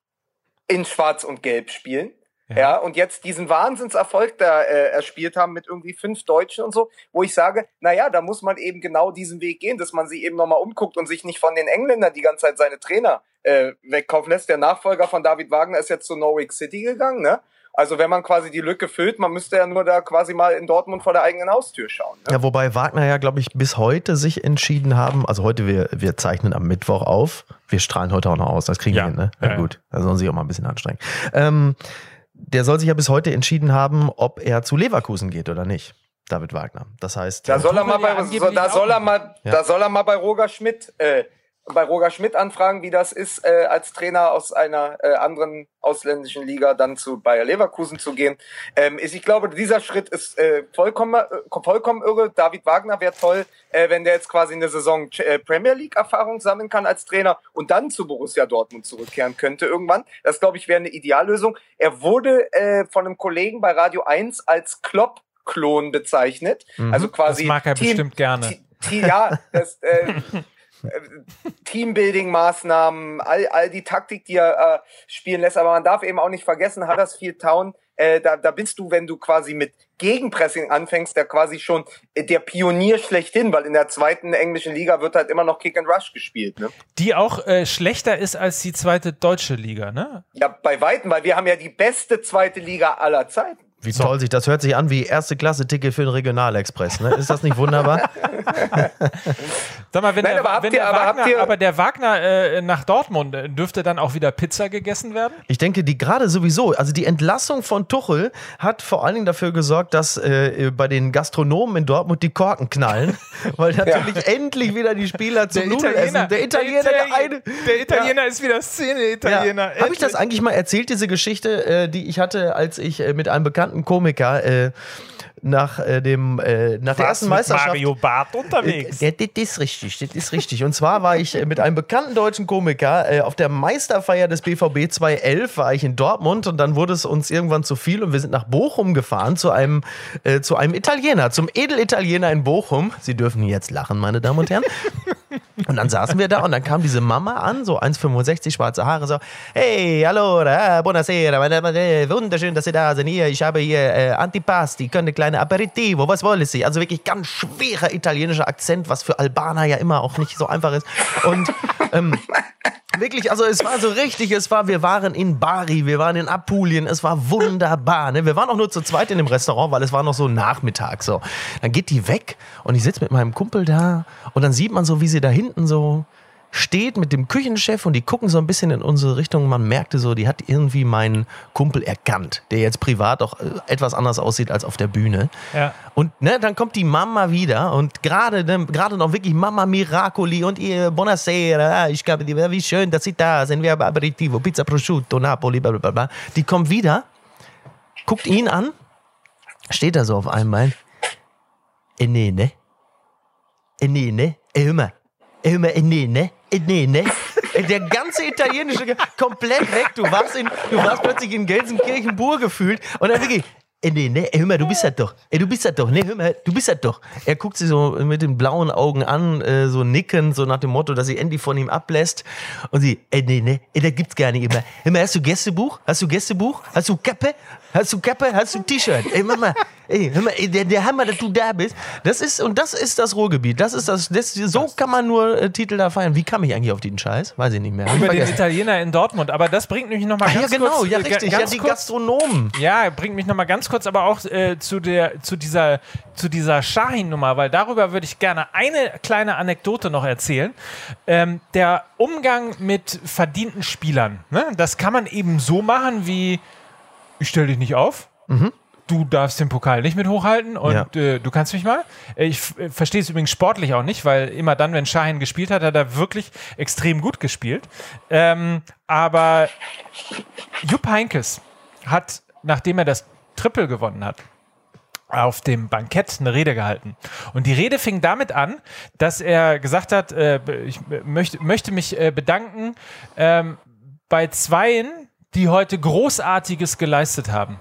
Speaker 3: in Schwarz und Gelb spielen. Ja. ja. und jetzt diesen Wahnsinnserfolg da äh, erspielt haben mit irgendwie fünf Deutschen und so, wo ich sage, naja, da muss man eben genau diesen Weg gehen, dass man sich eben nochmal umguckt und sich nicht von den Engländern die ganze Zeit seine Trainer äh, wegkaufen lässt. Der Nachfolger von David Wagner ist jetzt zu Norwich City gegangen, ne? Also wenn man quasi die Lücke füllt, man müsste ja nur da quasi mal in Dortmund vor der eigenen Haustür schauen.
Speaker 2: Ne? Ja, wobei Wagner ja, glaube ich, bis heute sich entschieden haben, also heute, wir, wir zeichnen am Mittwoch auf, wir strahlen heute auch noch aus, das kriegen ja. wir hin, ne? Ja, ja gut, da sollen sie sich auch mal ein bisschen anstrengen. Ähm, der soll sich ja bis heute entschieden haben, ob er zu Leverkusen geht oder nicht. David Wagner. Das heißt,
Speaker 3: da soll er mal bei, da soll er mal, ja. da soll er mal bei Roger Schmidt äh, bei Roger Schmidt anfragen, wie das ist, äh, als Trainer aus einer äh, anderen ausländischen Liga dann zu Bayer Leverkusen zu gehen. Ähm, ist, ich glaube, dieser Schritt ist äh, vollkommen, äh, vollkommen irre. David Wagner wäre toll, äh, wenn der jetzt quasi eine Saison äh, Premier League Erfahrung sammeln kann als Trainer und dann zu Borussia Dortmund zurückkehren könnte irgendwann. Das glaube ich wäre eine Ideallösung. Er wurde äh, von einem Kollegen bei Radio 1 als Klopp Klon bezeichnet.
Speaker 1: Mhm, also quasi. Das mag er Team, bestimmt gerne.
Speaker 3: ja, das, äh, Teambuilding-Maßnahmen, all, all die Taktik, die er äh, spielen lässt. Aber man darf eben auch nicht vergessen, Huddersfield Town, äh, da, da bist du, wenn du quasi mit Gegenpressing anfängst, der quasi schon äh, der Pionier schlechthin, weil in der zweiten englischen Liga wird halt immer noch Kick and Rush gespielt. Ne?
Speaker 1: Die auch äh, schlechter ist als die zweite deutsche Liga, ne?
Speaker 3: Ja, bei Weitem, weil wir haben ja die beste zweite Liga aller Zeiten.
Speaker 2: Wie so. toll sich das hört sich an wie erste Klasse Ticket für den Regionalexpress. Ne? Ist das nicht wunderbar?
Speaker 1: Sag mal, wenn Nein, der, aber, wenn der aber, Wagner, aber der Wagner äh, nach Dortmund äh, dürfte dann auch wieder Pizza gegessen werden?
Speaker 2: Ich denke, die gerade sowieso. Also die Entlassung von Tuchel hat vor allen Dingen dafür gesorgt, dass äh, bei den Gastronomen in Dortmund die Korken knallen, weil natürlich ja. endlich wieder die Spieler zum Nudeln essen.
Speaker 1: Der Italiener, der, Italiener, der, eine, der Italiener ja. ist wieder Szene-Italiener.
Speaker 2: Ja. Habe ich das eigentlich mal erzählt, diese Geschichte, äh, die ich hatte, als ich äh, mit einem bekannten bekannten Komiker äh, nach äh, dem äh, nach der ersten Meisterschaft.
Speaker 1: Mario Barth unterwegs.
Speaker 2: Äh, das ist richtig, das ist richtig. Und zwar war ich äh, mit einem bekannten deutschen Komiker äh, auf der Meisterfeier des BVB 2011 war ich in Dortmund und dann wurde es uns irgendwann zu viel und wir sind nach Bochum gefahren zu einem äh, zu einem Italiener, zum Edelitaliener in Bochum. Sie dürfen jetzt lachen, meine Damen und Herren. Und dann saßen wir da und dann kam diese Mama an, so 1,65, schwarze Haare, so, hey, allora, buonasera, wunderschön, dass Sie da sind. Hier, ich habe hier äh, Antipasti, können kleine kleine Aperitivo, was wollen Sie? Also wirklich ganz schwerer italienischer Akzent, was für Albaner ja immer auch nicht so einfach ist. Und ähm, wirklich, also es war so richtig, es war, wir waren in Bari, wir waren in Apulien, es war wunderbar. Ne? Wir waren auch nur zu zweit in dem Restaurant, weil es war noch so Nachmittag. So. Dann geht die weg und ich sitze mit meinem Kumpel da und dann sieht man so, wie sie da hinten so steht mit dem Küchenchef und die gucken so ein bisschen in unsere Richtung. Man merkte so, die hat irgendwie meinen Kumpel erkannt, der jetzt privat auch äh, etwas anders aussieht als auf der Bühne. Ja. Und ne, dann kommt die Mama wieder und gerade ne, gerade noch wirklich Mama Miracoli und ihr Buonasera, ich glaube, wie schön, dass Sie da sind. Wir haben Aperitivo, Pizza Prosciutto, Napoli, bla bla bla. Die kommt wieder, guckt ihn an, steht da so auf einem Bein. Eh, nee, ne? Eh, nee, ne? Eh, hör mal. Eh, hör mal, eh, nee, ne? Äh, nee, ne? Äh, der ganze italienische komplett weg. Du warst, in, du warst plötzlich in Gelsenkirchen-Bur gefühlt und dann wirklich, Ey, nee, nee, hör mal, du bist das doch. Ey, du bist das doch. Nee, hör mal, du bist das doch. Er guckt sie so mit den blauen Augen an, äh, so nickend, so nach dem Motto, dass sie endlich von ihm ablässt. Und sie, ey, nee, nee, ey, das gibt's gar nicht immer. Hör mal, hast du Gästebuch? Hast du Gästebuch? Hast du Kappe? Hast du Kappe? Hast du T-Shirt? Ey, Mama, ey, hör mal, ey, der, der Hammer, dass du da bist. Das ist, und das ist das Ruhrgebiet. Das ist das, das so kann man nur äh, Titel da feiern. Wie kam ich eigentlich auf den Scheiß? Weiß ich nicht mehr.
Speaker 1: Über den Italiener in Dortmund. Aber das bringt mich nochmal ganz
Speaker 2: ja, genau,
Speaker 1: kurz.
Speaker 2: Ja, richtig. Ja, die kurz, Gastronomen.
Speaker 1: Ja, bringt mich nochmal ganz kurz, aber auch äh, zu der, zu dieser, zu dieser Shahin-Nummer, weil darüber würde ich gerne eine kleine Anekdote noch erzählen. Ähm, der Umgang mit verdienten Spielern. Ne? Das kann man eben so machen wie ich stelle dich nicht auf. Mhm. Du darfst den Pokal nicht mit hochhalten und ja. äh, du kannst mich mal. Ich äh, verstehe es übrigens sportlich auch nicht, weil immer dann, wenn Shahin gespielt hat, hat er wirklich extrem gut gespielt. Ähm, aber Jupp Heinkes hat, nachdem er das Triple gewonnen hat, auf dem Bankett eine Rede gehalten. Und die Rede fing damit an, dass er gesagt hat, äh, ich möchte, möchte mich äh, bedanken ähm, bei Zweien, die heute Großartiges geleistet haben.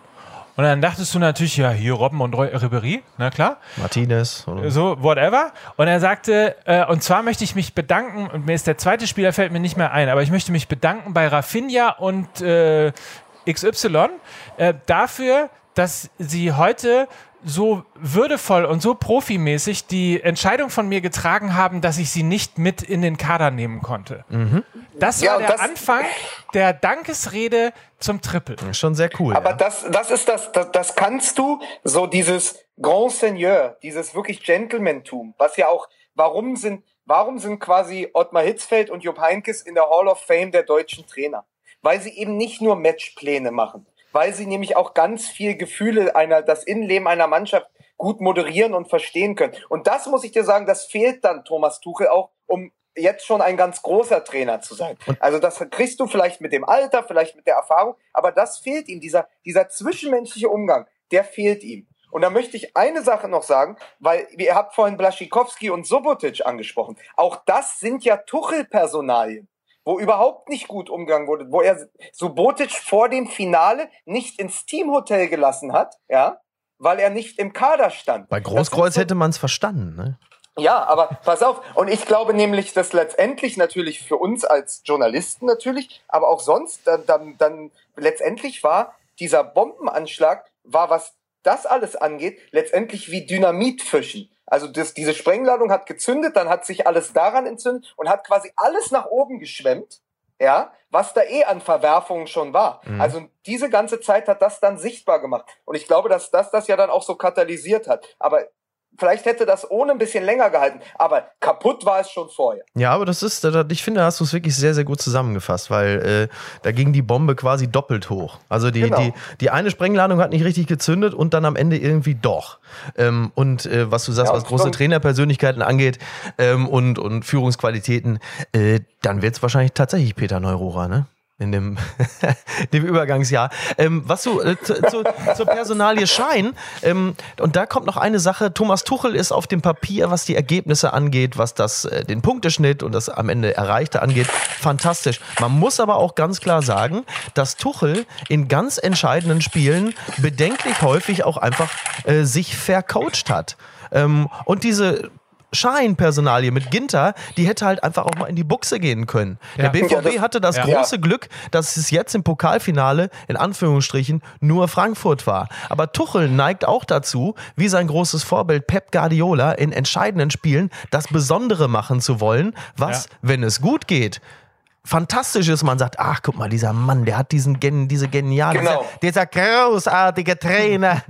Speaker 1: Und dann dachtest du natürlich, ja, hier Robben und Ribery, na klar.
Speaker 2: Martinez.
Speaker 1: Oder? So, whatever. Und er sagte, äh, und zwar möchte ich mich bedanken, und mir ist der zweite Spieler, fällt mir nicht mehr ein, aber ich möchte mich bedanken bei Rafinha und äh, XY äh, dafür, dass sie heute so würdevoll und so profimäßig die Entscheidung von mir getragen haben, dass ich sie nicht mit in den Kader nehmen konnte. Mhm. Das war ja, der das Anfang der Dankesrede zum Triple.
Speaker 2: Schon sehr cool.
Speaker 3: Aber ja. das, das ist das, das, das kannst du, so dieses Grand Seigneur, dieses wirklich Gentlemantum, was ja auch, warum sind, warum sind quasi Ottmar Hitzfeld und Jupp Heinkes in der Hall of Fame der deutschen Trainer? Weil sie eben nicht nur Matchpläne machen weil sie nämlich auch ganz viel Gefühle einer, das Innenleben einer Mannschaft gut moderieren und verstehen können. Und das muss ich dir sagen, das fehlt dann Thomas Tuchel auch, um jetzt schon ein ganz großer Trainer zu sein. Also das kriegst du vielleicht mit dem Alter, vielleicht mit der Erfahrung, aber das fehlt ihm, dieser, dieser zwischenmenschliche Umgang, der fehlt ihm. Und da möchte ich eine Sache noch sagen, weil ihr habt vorhin Blaschikowski und Sobotic angesprochen. Auch das sind ja Tuchel-Personalien wo überhaupt nicht gut umgegangen wurde, wo er Subotic vor dem Finale nicht ins Teamhotel gelassen hat, ja, weil er nicht im Kader stand.
Speaker 2: Bei Großkreuz so, hätte man es verstanden, ne?
Speaker 3: Ja, aber pass auf. Und ich glaube nämlich, dass letztendlich natürlich für uns als Journalisten natürlich, aber auch sonst, dann, dann, dann letztendlich war dieser Bombenanschlag, war was das alles angeht, letztendlich wie Dynamitfischen. Also das, diese Sprengladung hat gezündet, dann hat sich alles daran entzündet und hat quasi alles nach oben geschwemmt, ja, was da eh an Verwerfungen schon war. Mhm. Also diese ganze Zeit hat das dann sichtbar gemacht. Und ich glaube, dass das das ja dann auch so katalysiert hat. Aber Vielleicht hätte das ohne ein bisschen länger gehalten, aber kaputt war es schon vorher.
Speaker 2: Ja, aber das ist, ich finde, da hast du es wirklich sehr, sehr gut zusammengefasst, weil äh, da ging die Bombe quasi doppelt hoch. Also die, genau. die, die eine Sprengladung hat nicht richtig gezündet und dann am Ende irgendwie doch. Ähm, und äh, was du sagst, ja, was große Trainerpersönlichkeiten angeht ähm, und, und Führungsqualitäten, äh, dann wird es wahrscheinlich tatsächlich Peter Neurohrer, ne? In dem, dem Übergangsjahr. Ähm, was du äh, zu, zu, zur Personalie Schein, ähm, und da kommt noch eine Sache, Thomas Tuchel ist auf dem Papier, was die Ergebnisse angeht, was das, äh, den Punkteschnitt und das am Ende Erreichte angeht, fantastisch. Man muss aber auch ganz klar sagen, dass Tuchel in ganz entscheidenden Spielen bedenklich häufig auch einfach äh, sich vercoacht hat. Ähm, und diese Schein-Personalie mit Ginter, die hätte halt einfach auch mal in die Buchse gehen können. Ja. Der BVB ja, hatte das ja. große Glück, dass es jetzt im Pokalfinale in Anführungsstrichen nur Frankfurt war. Aber Tuchel neigt auch dazu, wie sein großes Vorbild Pep Guardiola in entscheidenden Spielen das Besondere machen zu wollen, was, wenn es gut geht, fantastisch ist. Man sagt, ach, guck mal, dieser Mann, der hat diesen gen, diese geniale, genau. dieser, großartige Trainer.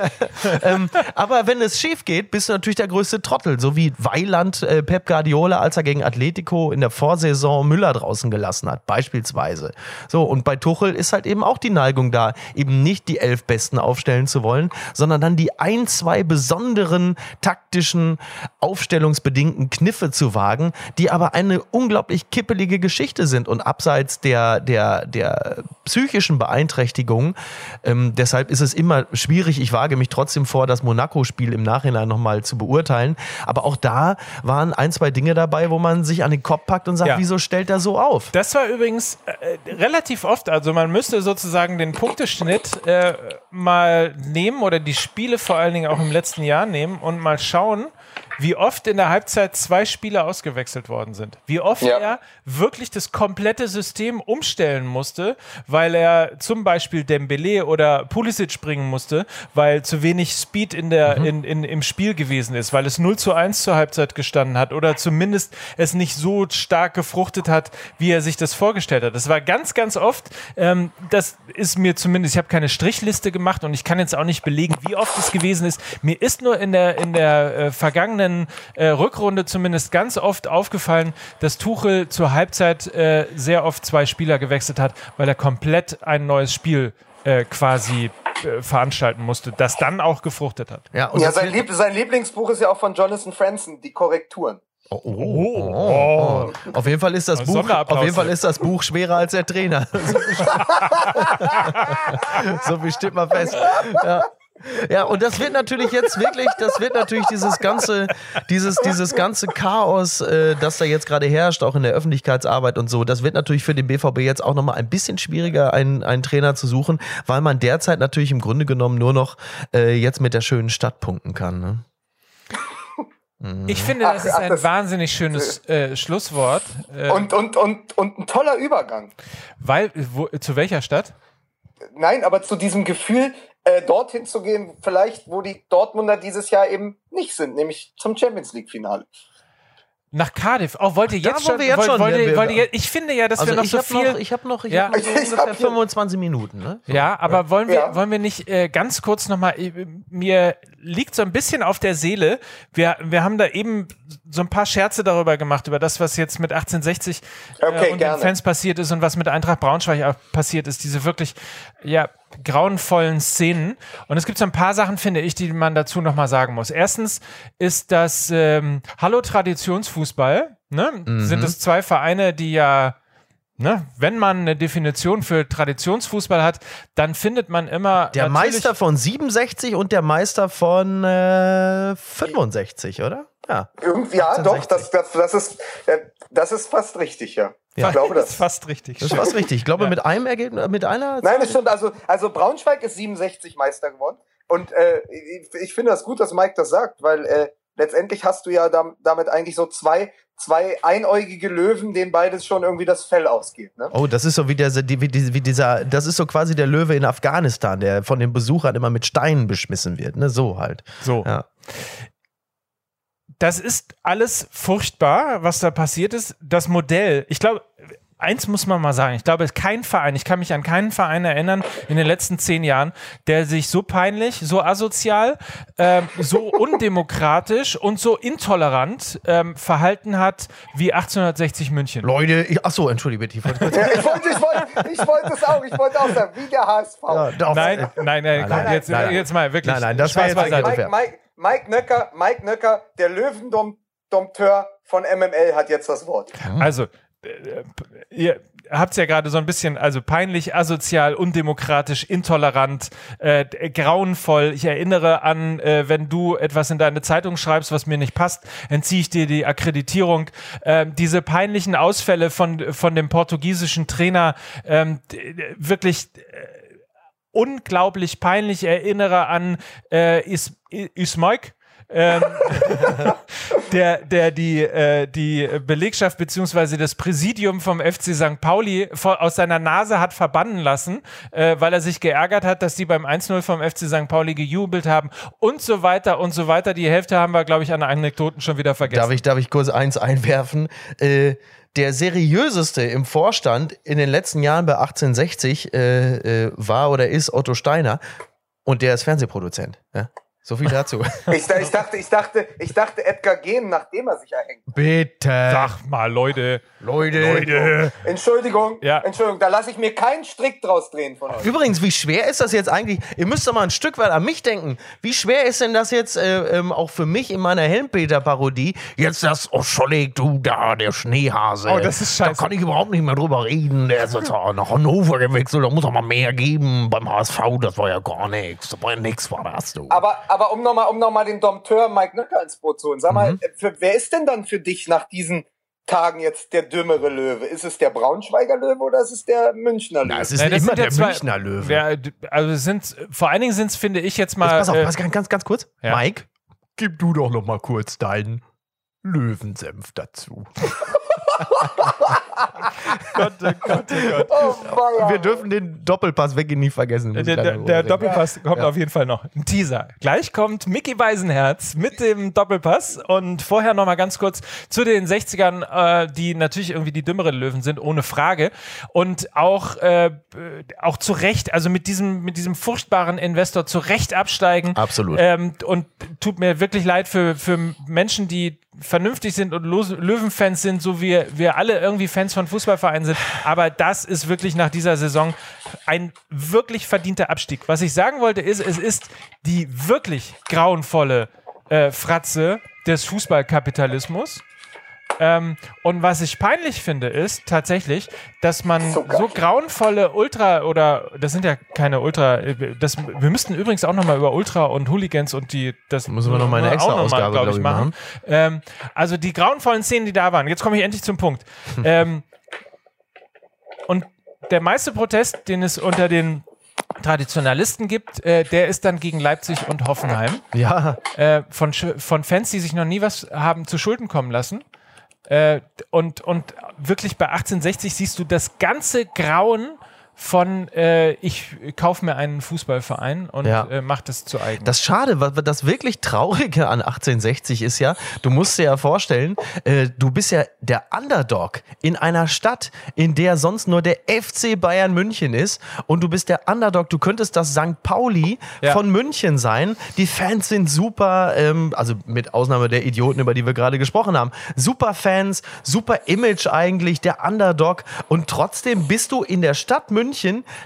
Speaker 2: ähm, aber wenn es schief geht, bist du natürlich der größte Trottel. So wie Weiland äh, Pep Guardiola, als er gegen Atletico in der Vorsaison Müller draußen gelassen hat, beispielsweise. So, und bei Tuchel ist halt eben auch die Neigung da, eben nicht die elf Besten aufstellen zu wollen, sondern dann die ein, zwei besonderen taktischen, aufstellungsbedingten Kniffe zu wagen, die aber eine unglaublich kippelige Geschichte Geschichte sind und abseits der, der, der psychischen Beeinträchtigungen. Ähm, deshalb ist es immer schwierig. Ich wage mich trotzdem vor, das Monaco-Spiel im Nachhinein nochmal zu beurteilen. Aber auch da waren ein, zwei Dinge dabei, wo man sich an den Kopf packt und sagt, ja. wieso stellt er so auf?
Speaker 1: Das war übrigens äh, relativ oft. Also man müsste sozusagen den Punkteschnitt äh, mal nehmen oder die Spiele vor allen Dingen auch im letzten Jahr nehmen und mal schauen, wie oft in der Halbzeit zwei Spieler ausgewechselt worden sind. Wie oft ja. er wirklich das komplette System umstellen musste, weil er zum Beispiel Dembele oder Pulisic bringen musste, weil zu wenig Speed in der, mhm. in, in, im Spiel gewesen ist, weil es 0 zu 1 zur Halbzeit gestanden hat oder zumindest es nicht so stark gefruchtet hat, wie er sich das vorgestellt hat. Das war ganz, ganz oft. Ähm, das ist mir zumindest, ich habe keine Strichliste gemacht und ich kann jetzt auch nicht belegen, wie oft es gewesen ist. Mir ist nur in der, in der äh, vergangenen vergangenen äh, Rückrunde zumindest ganz oft aufgefallen, dass Tuchel zur Halbzeit äh, sehr oft zwei Spieler gewechselt hat, weil er komplett ein neues Spiel äh, quasi äh, veranstalten musste, das dann auch gefruchtet hat.
Speaker 3: Ja, ja sein, Lieb sein Lieblingsbuch ist ja auch von Jonathan Franzen, die Korrekturen.
Speaker 2: Oh, oh, oh, oh, Auf jeden Fall ist das Buch, auf jeden Fall ist das Buch schwerer als der Trainer. so viel steht mal fest. Ja. Ja, und das wird natürlich jetzt wirklich, das wird natürlich dieses ganze, dieses, dieses ganze Chaos, äh, das da jetzt gerade herrscht, auch in der Öffentlichkeitsarbeit und so, das wird natürlich für den BVB jetzt auch nochmal ein bisschen schwieriger, einen, einen Trainer zu suchen, weil man derzeit natürlich im Grunde genommen nur noch äh, jetzt mit der schönen Stadt punkten kann. Ne?
Speaker 1: Ich finde, das ach, ist ein das wahnsinnig schönes äh, Schlusswort.
Speaker 3: Äh, und, und, und, und ein toller Übergang.
Speaker 1: Weil, wo, zu welcher Stadt?
Speaker 3: nein, aber zu diesem Gefühl, äh, dorthin zu gehen, vielleicht, wo die Dortmunder dieses Jahr eben nicht sind, nämlich zum Champions League-Finale.
Speaker 1: Nach Cardiff. Oh, wollt ihr
Speaker 2: Da
Speaker 1: jetzt
Speaker 2: wollen
Speaker 1: schon?
Speaker 2: wir jetzt
Speaker 1: wollt,
Speaker 2: schon,
Speaker 1: wollt,
Speaker 2: wir-
Speaker 1: wollt ihr, ich finde ja, dass
Speaker 2: Also
Speaker 1: wir noch
Speaker 2: ich
Speaker 1: so viel.
Speaker 2: noch, ich habe noch, ich
Speaker 1: Ja.
Speaker 2: hab noch so
Speaker 3: Ich hab
Speaker 2: ungefähr
Speaker 3: hier-
Speaker 2: 25 Minuten. Ne? So.
Speaker 1: Ja, aber wollen wir,
Speaker 3: Ja.
Speaker 1: wollen wir nicht äh, ganz kurz nochmal, mir liegt so ein bisschen auf der Seele, wir, wir haben da eben so ein paar Scherze darüber gemacht, über das, was jetzt mit 1860 äh,
Speaker 3: Okay,
Speaker 1: und
Speaker 3: gerne.
Speaker 1: den Fans passiert ist und was mit Eintracht Braunschweig auch passiert ist, diese wirklich, ja, grauenvollen Szenen. Und es gibt so ein paar Sachen, finde ich, die man dazu nochmal sagen muss. Erstens ist das ähm, Hallo Traditionsfußball, ne?
Speaker 2: Mhm.
Speaker 1: Sind es zwei Vereine, die ja Ne, wenn man eine Definition für Traditionsfußball hat, dann findet man immer
Speaker 2: Der Meister von 67 und der Meister von äh, 65, oder? Ja.
Speaker 3: Irgendwie, ja, doch, das, das, das, ist, das ist fast richtig, ja.
Speaker 2: Ja.
Speaker 3: Ich glaube
Speaker 1: Das ist fast richtig.
Speaker 2: Das ist fast richtig. Ich glaube, mit einem Ergebnis, mit einer.
Speaker 3: Nein, das stimmt. Also, also Braunschweig ist 67 Meister geworden. Und äh, ich, ich finde das gut, dass Mike das sagt, weil äh, letztendlich hast du ja dam, damit eigentlich so zwei, zwei einäugige Löwen, denen beides schon irgendwie das Fell ausgeht. Ne?
Speaker 2: Oh, das ist so wie, der, wie, wie dieser, das ist so quasi der Löwe in Afghanistan, der von den Besuchern immer mit Steinen beschmissen wird, ne? So halt.
Speaker 1: So.
Speaker 2: Ja.
Speaker 1: Das ist alles furchtbar, was da passiert ist. Das Modell, ich glaube, eins muss man mal sagen. Ich glaube, kein Verein, ich kann mich an keinen Verein erinnern in den letzten zehn Jahren, der sich so peinlich, so asozial, ähm, so undemokratisch und so intolerant ähm, verhalten hat wie 1860 München.
Speaker 2: Leute, ich, ach so, entschuldige bitte. Ich wollte
Speaker 3: ich wollte ich wollte, ich wollte es auch. Ich wollte auch sagen, wie der HSV.
Speaker 2: ja, doch,
Speaker 1: Nein,
Speaker 2: äh,
Speaker 1: nein, nein, komm,
Speaker 2: nein,
Speaker 1: jetzt,
Speaker 2: nein, nein.
Speaker 1: jetzt mal wirklich.
Speaker 2: Nein, nein, das war
Speaker 1: Spaß
Speaker 2: jetzt
Speaker 1: beiseite.
Speaker 2: unfair.
Speaker 3: Mike, Mike, Mike Nöcker, Mike Nöcker, der Löwendompteur von MML hat jetzt das Wort.
Speaker 1: Also, ihr habt es ja gerade so ein bisschen, also peinlich, asozial, undemokratisch, intolerant, äh, grauenvoll. Ich erinnere an, äh, wenn du etwas in deine Zeitung schreibst, was mir nicht passt, entziehe ich dir die Akkreditierung. Ähm, diese peinlichen Ausfälle von, von dem portugiesischen Trainer, ähm, wirklich äh, unglaublich peinlich. Ich erinnere an äh, Is, Is Mike. Ähm, der, der die, äh, die Belegschaft beziehungsweise das Präsidium vom FC St. Pauli vor, aus seiner Nase hat verbannen lassen, äh, weil er sich geärgert hat, dass die beim 1-0 vom FC St. Pauli gejubelt haben und so weiter und so weiter. Die Hälfte haben wir, glaube ich, an Anekdoten schon wieder vergessen.
Speaker 2: Darf ich, darf ich kurz eins einwerfen? Äh, der seriöseste im Vorstand in den letzten Jahren bei 1860 äh, äh, war oder ist Otto Steiner und der ist Fernsehproduzent. Ja? So viel dazu.
Speaker 3: Ich, ich, dachte, ich, dachte, ich dachte, Edgar Gehen, nachdem er sich erhängt.
Speaker 2: Bitte.
Speaker 1: Sag mal, Leute.
Speaker 2: Leute.
Speaker 1: Leute.
Speaker 3: Entschuldigung,
Speaker 1: Ja.
Speaker 3: Entschuldigung, da lasse ich mir keinen Strick draus drehen von euch.
Speaker 2: Übrigens, wie schwer ist das jetzt eigentlich? Ihr müsst doch mal ein Stück weit an mich denken. Wie schwer ist denn das jetzt äh, ähm, auch für mich in meiner Helmpeter-Parodie? Jetzt das, oh Schollig, du da, der Schneehase.
Speaker 1: Oh, das ist scheiße.
Speaker 2: Da kann ich überhaupt nicht mehr drüber reden. Der ist jetzt nach Hannover gewechselt, da muss auch mal mehr geben. Beim HSV, das war ja gar nichts. Das war ja nichts, war das du.
Speaker 3: Aber, aber um nochmal um noch mal den Dompteur Mike Nöcker ins Boot zu holen, sag
Speaker 2: Mhm.
Speaker 3: mal, für, wer ist denn dann für dich nach diesen Tagen jetzt der dümmere Löwe? Ist es der Braunschweiger Löwe oder ist es der Münchner Löwe?
Speaker 2: Na, es ist
Speaker 1: Ja, das
Speaker 2: immer der
Speaker 1: zwei-
Speaker 2: Münchner Löwe.
Speaker 1: Ja, also sind vor allen Dingen sind es, finde ich jetzt mal.
Speaker 2: Jetzt pass auf,
Speaker 1: äh,
Speaker 2: pass, ganz, ganz kurz.
Speaker 1: ja.
Speaker 2: Mike, gib du doch noch mal kurz deinen Löwensenf dazu.
Speaker 1: Gott, oh Gott, oh Gott.
Speaker 3: oh, weia.
Speaker 2: Wir dürfen den Doppelpass weg nicht vergessen.
Speaker 1: Der, der, der Doppelpass kommt auf jeden Fall noch. Ein Teaser. Gleich kommt Mickey Beisenherz mit dem Doppelpass und vorher noch mal ganz kurz zu den 60ern, äh, die natürlich irgendwie die dümmeren Löwen sind, ohne Frage. Und auch, äh, auch zu Recht, also mit diesem, mit diesem furchtbaren Investor zu Recht absteigen.
Speaker 2: Absolut.
Speaker 1: Ähm, und tut mir wirklich leid für, für Menschen, die vernünftig sind und Löwenfans sind, so wie wir alle irgendwie Fans von Fußballvereinen sind. Aber das ist wirklich nach dieser Saison ein wirklich verdienter Abstieg. Was ich sagen wollte ist, es ist die wirklich grauenvolle äh, Fratze des Fußballkapitalismus. Ähm, und was ich peinlich finde, ist tatsächlich, dass man
Speaker 3: So
Speaker 1: so, grauenvolle Ultra oder das sind ja keine Ultra, das, wir müssten übrigens auch nochmal über Ultra und Hooligans und die, das
Speaker 2: Müssen wir noch mal eine
Speaker 1: auch
Speaker 2: extra Ausgabe,
Speaker 1: glaub
Speaker 2: glaub ich, machen.
Speaker 1: Ähm, also die grauenvollen Szenen, die da waren. Jetzt komme ich endlich zum Punkt. ähm, und der meiste Protest, den es unter den Traditionalisten gibt, äh, der ist dann gegen Leipzig und Hoffenheim
Speaker 2: Ja,
Speaker 1: äh, von, von Fans, die sich noch nie was haben zu Schulden kommen lassen. Äh, und, und wirklich bei 1860 siehst du das ganze Grauen von äh, ich kaufe mir einen Fußballverein und
Speaker 2: Ja.
Speaker 1: äh, mache das zu eigen.
Speaker 2: Das Schade, was das wirklich Traurige an 1860 ist ja, du musst dir ja vorstellen, äh, du bist ja der Underdog in einer Stadt, in der sonst nur der FC Bayern München ist und du bist der Underdog, du könntest das St. Pauli
Speaker 1: Ja.
Speaker 2: von München sein. Die Fans sind super, ähm, also mit Ausnahme der Idioten, über die wir gerade gesprochen haben. Super Fans, super Image eigentlich, der Underdog und trotzdem bist du in der Stadt München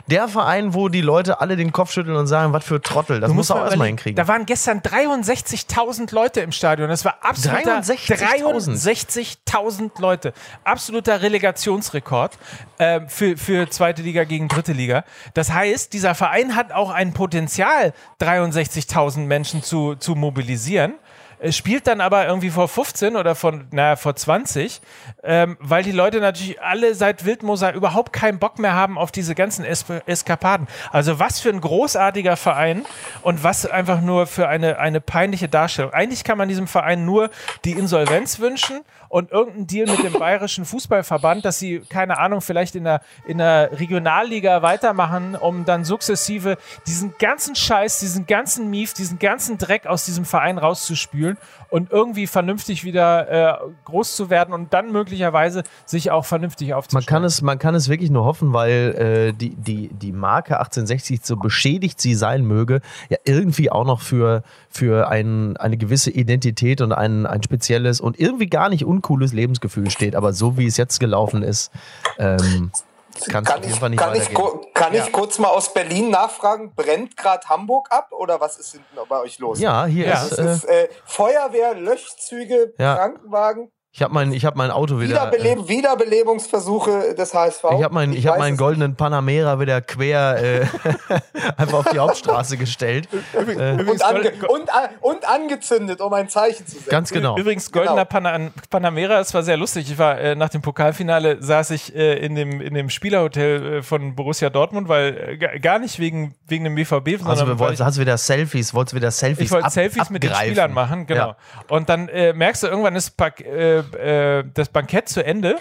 Speaker 2: der Verein, wo die Leute alle den Kopf schütteln und sagen, was für Trottel, das
Speaker 1: Du
Speaker 2: muss
Speaker 1: musst
Speaker 2: auch
Speaker 1: mal
Speaker 2: erstmal hinkriegen.
Speaker 1: Da waren gestern 63.000 Leute im Stadion. Das war absoluter
Speaker 2: 63.000?
Speaker 1: 63.000 Leute. Absoluter Relegationsrekord äh, für, für zweite Liga gegen dritte Liga. Das heißt, dieser Verein hat auch ein Potenzial, 63.000 Menschen zu, zu mobilisieren. Es spielt dann aber irgendwie vor 15 oder von, naja, vor 20, ähm, weil die Leute natürlich alle seit Wildmoser überhaupt keinen Bock mehr haben auf diese ganzen es Eskapaden. Also was für ein großartiger Verein und was einfach nur für eine, eine peinliche Darstellung. Eigentlich kann man diesem Verein nur die Insolvenz wünschen und irgendeinen Deal mit dem Bayerischen Fußballverband, dass sie, keine Ahnung, vielleicht in der, in der Regionalliga weitermachen, um dann sukzessive diesen ganzen Scheiß, diesen ganzen Mief, diesen ganzen Dreck aus diesem Verein rauszuspülen und irgendwie vernünftig wieder äh, groß zu werden und dann möglicherweise sich auch vernünftig
Speaker 2: Man
Speaker 1: aufzustellen.
Speaker 2: kann, es, man kann es wirklich nur hoffen, weil äh, die, die, die Marke 1860, so beschädigt sie sein möge, ja irgendwie auch noch für, für ein, eine gewisse Identität und ein, ein spezielles und irgendwie gar nicht uncooles Lebensgefühl steht. Aber so wie es jetzt gelaufen ist, ähm, kann
Speaker 3: ich,
Speaker 2: Fall nicht
Speaker 3: kann, ich, kann
Speaker 2: Ja.
Speaker 3: ich kurz mal aus Berlin nachfragen? Brennt gerade Hamburg ab oder was ist hinten bei euch los?
Speaker 2: Ja, hier
Speaker 1: Ja.
Speaker 2: ist.
Speaker 3: Es
Speaker 2: Äh,
Speaker 3: ist äh, Feuerwehr, Löschzüge,
Speaker 2: Ja.
Speaker 3: Krankenwagen,
Speaker 2: ich habe mein, ich hab mein Auto wieder. Äh,
Speaker 3: Wiederbeleb Wiederbelebungsversuche des HSV.
Speaker 2: ich habe ich
Speaker 3: Ich
Speaker 2: hab meinen goldenen Panamera wieder quer äh, einfach auf die Hauptstraße gestellt.
Speaker 3: und, ange und, a- und angezündet, um ein Zeichen zu setzen.
Speaker 2: Ganz genau.
Speaker 1: Übrigens, goldener
Speaker 3: Genau.
Speaker 1: Pana Panamera, es war sehr lustig. Ich war äh, nach dem Pokalfinale, saß ich äh, in, dem, in dem Spielerhotel äh, von Borussia Dortmund, weil äh, ga- gar nicht wegen, wegen dem BVB, sondern
Speaker 2: Also, wollten,
Speaker 1: ich,
Speaker 2: hast du wieder Selfies, wolltest wieder Selfies
Speaker 1: ich wollte Selfies mit den
Speaker 2: abgreifen.
Speaker 1: Spielern machen, genau.
Speaker 2: Ja.
Speaker 1: Und dann äh, merkst du, irgendwann ist Pak äh, das Bankett zu Ende.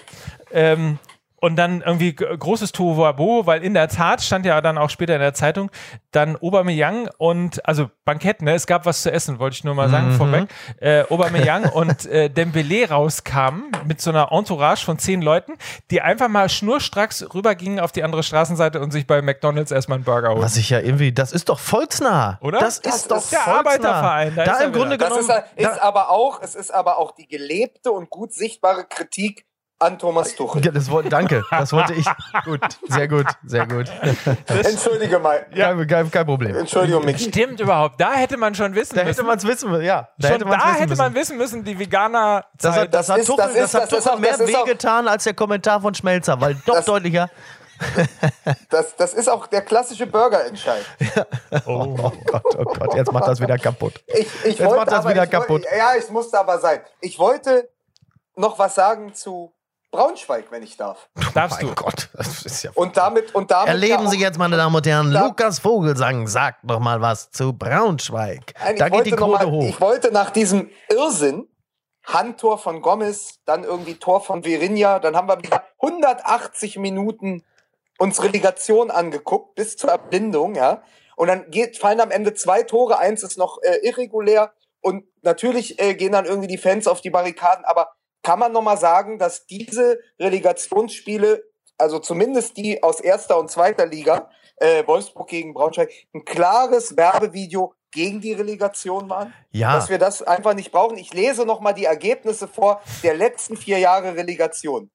Speaker 1: Ähm, und dann irgendwie großes Tohuwabo, weil in der Tat stand ja dann auch später in der Zeitung, dann Aubameyang und, also Bankett, ne, es gab was zu essen, wollte ich nur mal
Speaker 2: Mhm.
Speaker 1: sagen, vorweg. Äh, Aubameyang und äh, Dembele rauskamen mit so einer Entourage von zehn Leuten, die einfach mal schnurstracks rübergingen auf die andere Straßenseite und sich bei McDonalds erstmal einen Burger holen.
Speaker 2: Was ich ja irgendwie, das ist doch volksnah.
Speaker 1: Oder?
Speaker 2: Das,
Speaker 1: Das
Speaker 2: ist doch
Speaker 3: ist
Speaker 1: der
Speaker 2: volksnah.
Speaker 1: Arbeiterverein, da
Speaker 2: Da,
Speaker 1: ist
Speaker 2: im Grunde
Speaker 1: wieder.
Speaker 3: Das
Speaker 2: genommen.
Speaker 3: ist, ist aber auch, es ist aber auch die gelebte und gut sichtbare Kritik an Thomas Tuchel.
Speaker 2: ja, das wollte, danke, das wollte ich. Gut, sehr gut, sehr gut.
Speaker 3: Entschuldige mal.
Speaker 2: Kein, kein, kein Problem.
Speaker 3: Entschuldigung, Micky.
Speaker 1: Stimmt überhaupt. Da hätte man schon wissen
Speaker 2: Da hätte
Speaker 1: müssen.
Speaker 2: man es wissen müssen, ja. Da
Speaker 1: schon
Speaker 2: hätte man's
Speaker 1: da
Speaker 2: wissen
Speaker 1: hätte man wissen müssen, die Veganer.
Speaker 2: Das hat, das
Speaker 3: Das
Speaker 2: hat
Speaker 3: ist-
Speaker 2: Tuchel,
Speaker 3: das ist-
Speaker 2: das hat Tuchel
Speaker 3: auch-
Speaker 2: mehr wehgetan als der Kommentar von Schmelzer, weil doch
Speaker 3: Das-
Speaker 2: deutlicher.
Speaker 3: Das, das ist auch der klassische Burgerentscheid.
Speaker 2: Oh, Gott, oh Gott, jetzt macht das wieder kaputt.
Speaker 3: Ich, ich
Speaker 2: Jetzt macht das
Speaker 3: aber,
Speaker 2: wieder kaputt.
Speaker 3: Ja, es musste aber sein. Ich wollte noch was sagen zu Braunschweig, wenn ich darf.
Speaker 1: Darfst du.
Speaker 2: Mein Gott, das ist ja.
Speaker 3: Und damit und damit
Speaker 2: Erleben
Speaker 3: ja
Speaker 2: Sie jetzt, meine Damen und Herren,
Speaker 3: Da-
Speaker 2: Lukas Vogelsang sagt doch mal was zu Braunschweig.
Speaker 3: Nein,
Speaker 2: da
Speaker 3: ich
Speaker 2: geht die
Speaker 3: wollte noch
Speaker 2: Quote
Speaker 3: mal,
Speaker 2: hoch.
Speaker 3: Ich wollte nach diesem Irrsinn, Handtor von Gomez, dann irgendwie Tor von Virinha, dann haben wir wieder 180 Minuten uns Relegation angeguckt, bis zur Erblindung, ja. Und dann geht, fallen am Ende zwei Tore, eins ist noch äh, irregulär und natürlich äh, gehen dann irgendwie die Fans auf die Barrikaden, aber kann man noch mal sagen, dass diese Relegationsspiele, also zumindest die aus erster und zweiter Liga, äh, Wolfsburg gegen Braunschweig, ein klares Werbevideo gegen die Relegation waren?
Speaker 2: Ja.
Speaker 3: Dass wir das einfach nicht brauchen. Ich lese noch mal die Ergebnisse vor der letzten vier Jahre Relegation.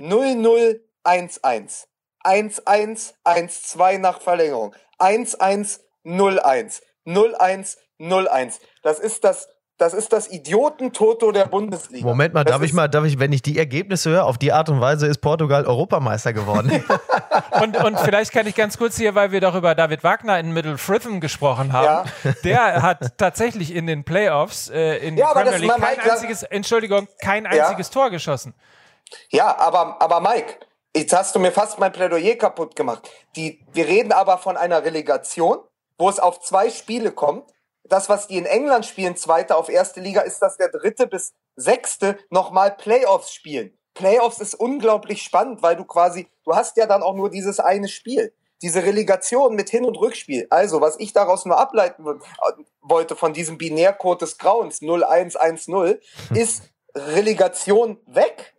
Speaker 3: 0-0-1-1. 1-1, 1-2 nach Verlängerung. 1-1, 0-1. 0-1, 0-1. Das ist das, das ist das Idiotentoto der Bundesliga.
Speaker 2: Moment mal,
Speaker 3: Das
Speaker 2: darf ich mal, darf ich, wenn ich die Ergebnisse höre, auf die Art und Weise ist Portugal Europameister geworden.
Speaker 1: Und, und vielleicht kann ich ganz kurz hier, weil wir doch über David Wagner in Middle Fritham gesprochen haben. Der hat tatsächlich in den Playoffs äh, in
Speaker 3: Ja,
Speaker 1: Premier League kein einziges, Entschuldigung, kein
Speaker 3: Ja.
Speaker 1: einziges Tor geschossen.
Speaker 3: Ja, aber, aber Mike, jetzt hast du mir fast mein Plädoyer kaputt gemacht. Die, wir reden aber von einer Relegation, wo es auf zwei Spiele kommt. Das, was die in England spielen, zweite auf erste Liga, ist, dass der dritte bis sechste nochmal Playoffs spielen. Playoffs ist unglaublich spannend, weil du quasi, du hast ja dann auch nur dieses eine Spiel. diese Relegation mit Hin- und Rückspiel. Also, was ich daraus nur ableiten wollte von diesem Binärcode des Grauens 0110, ist Relegation weg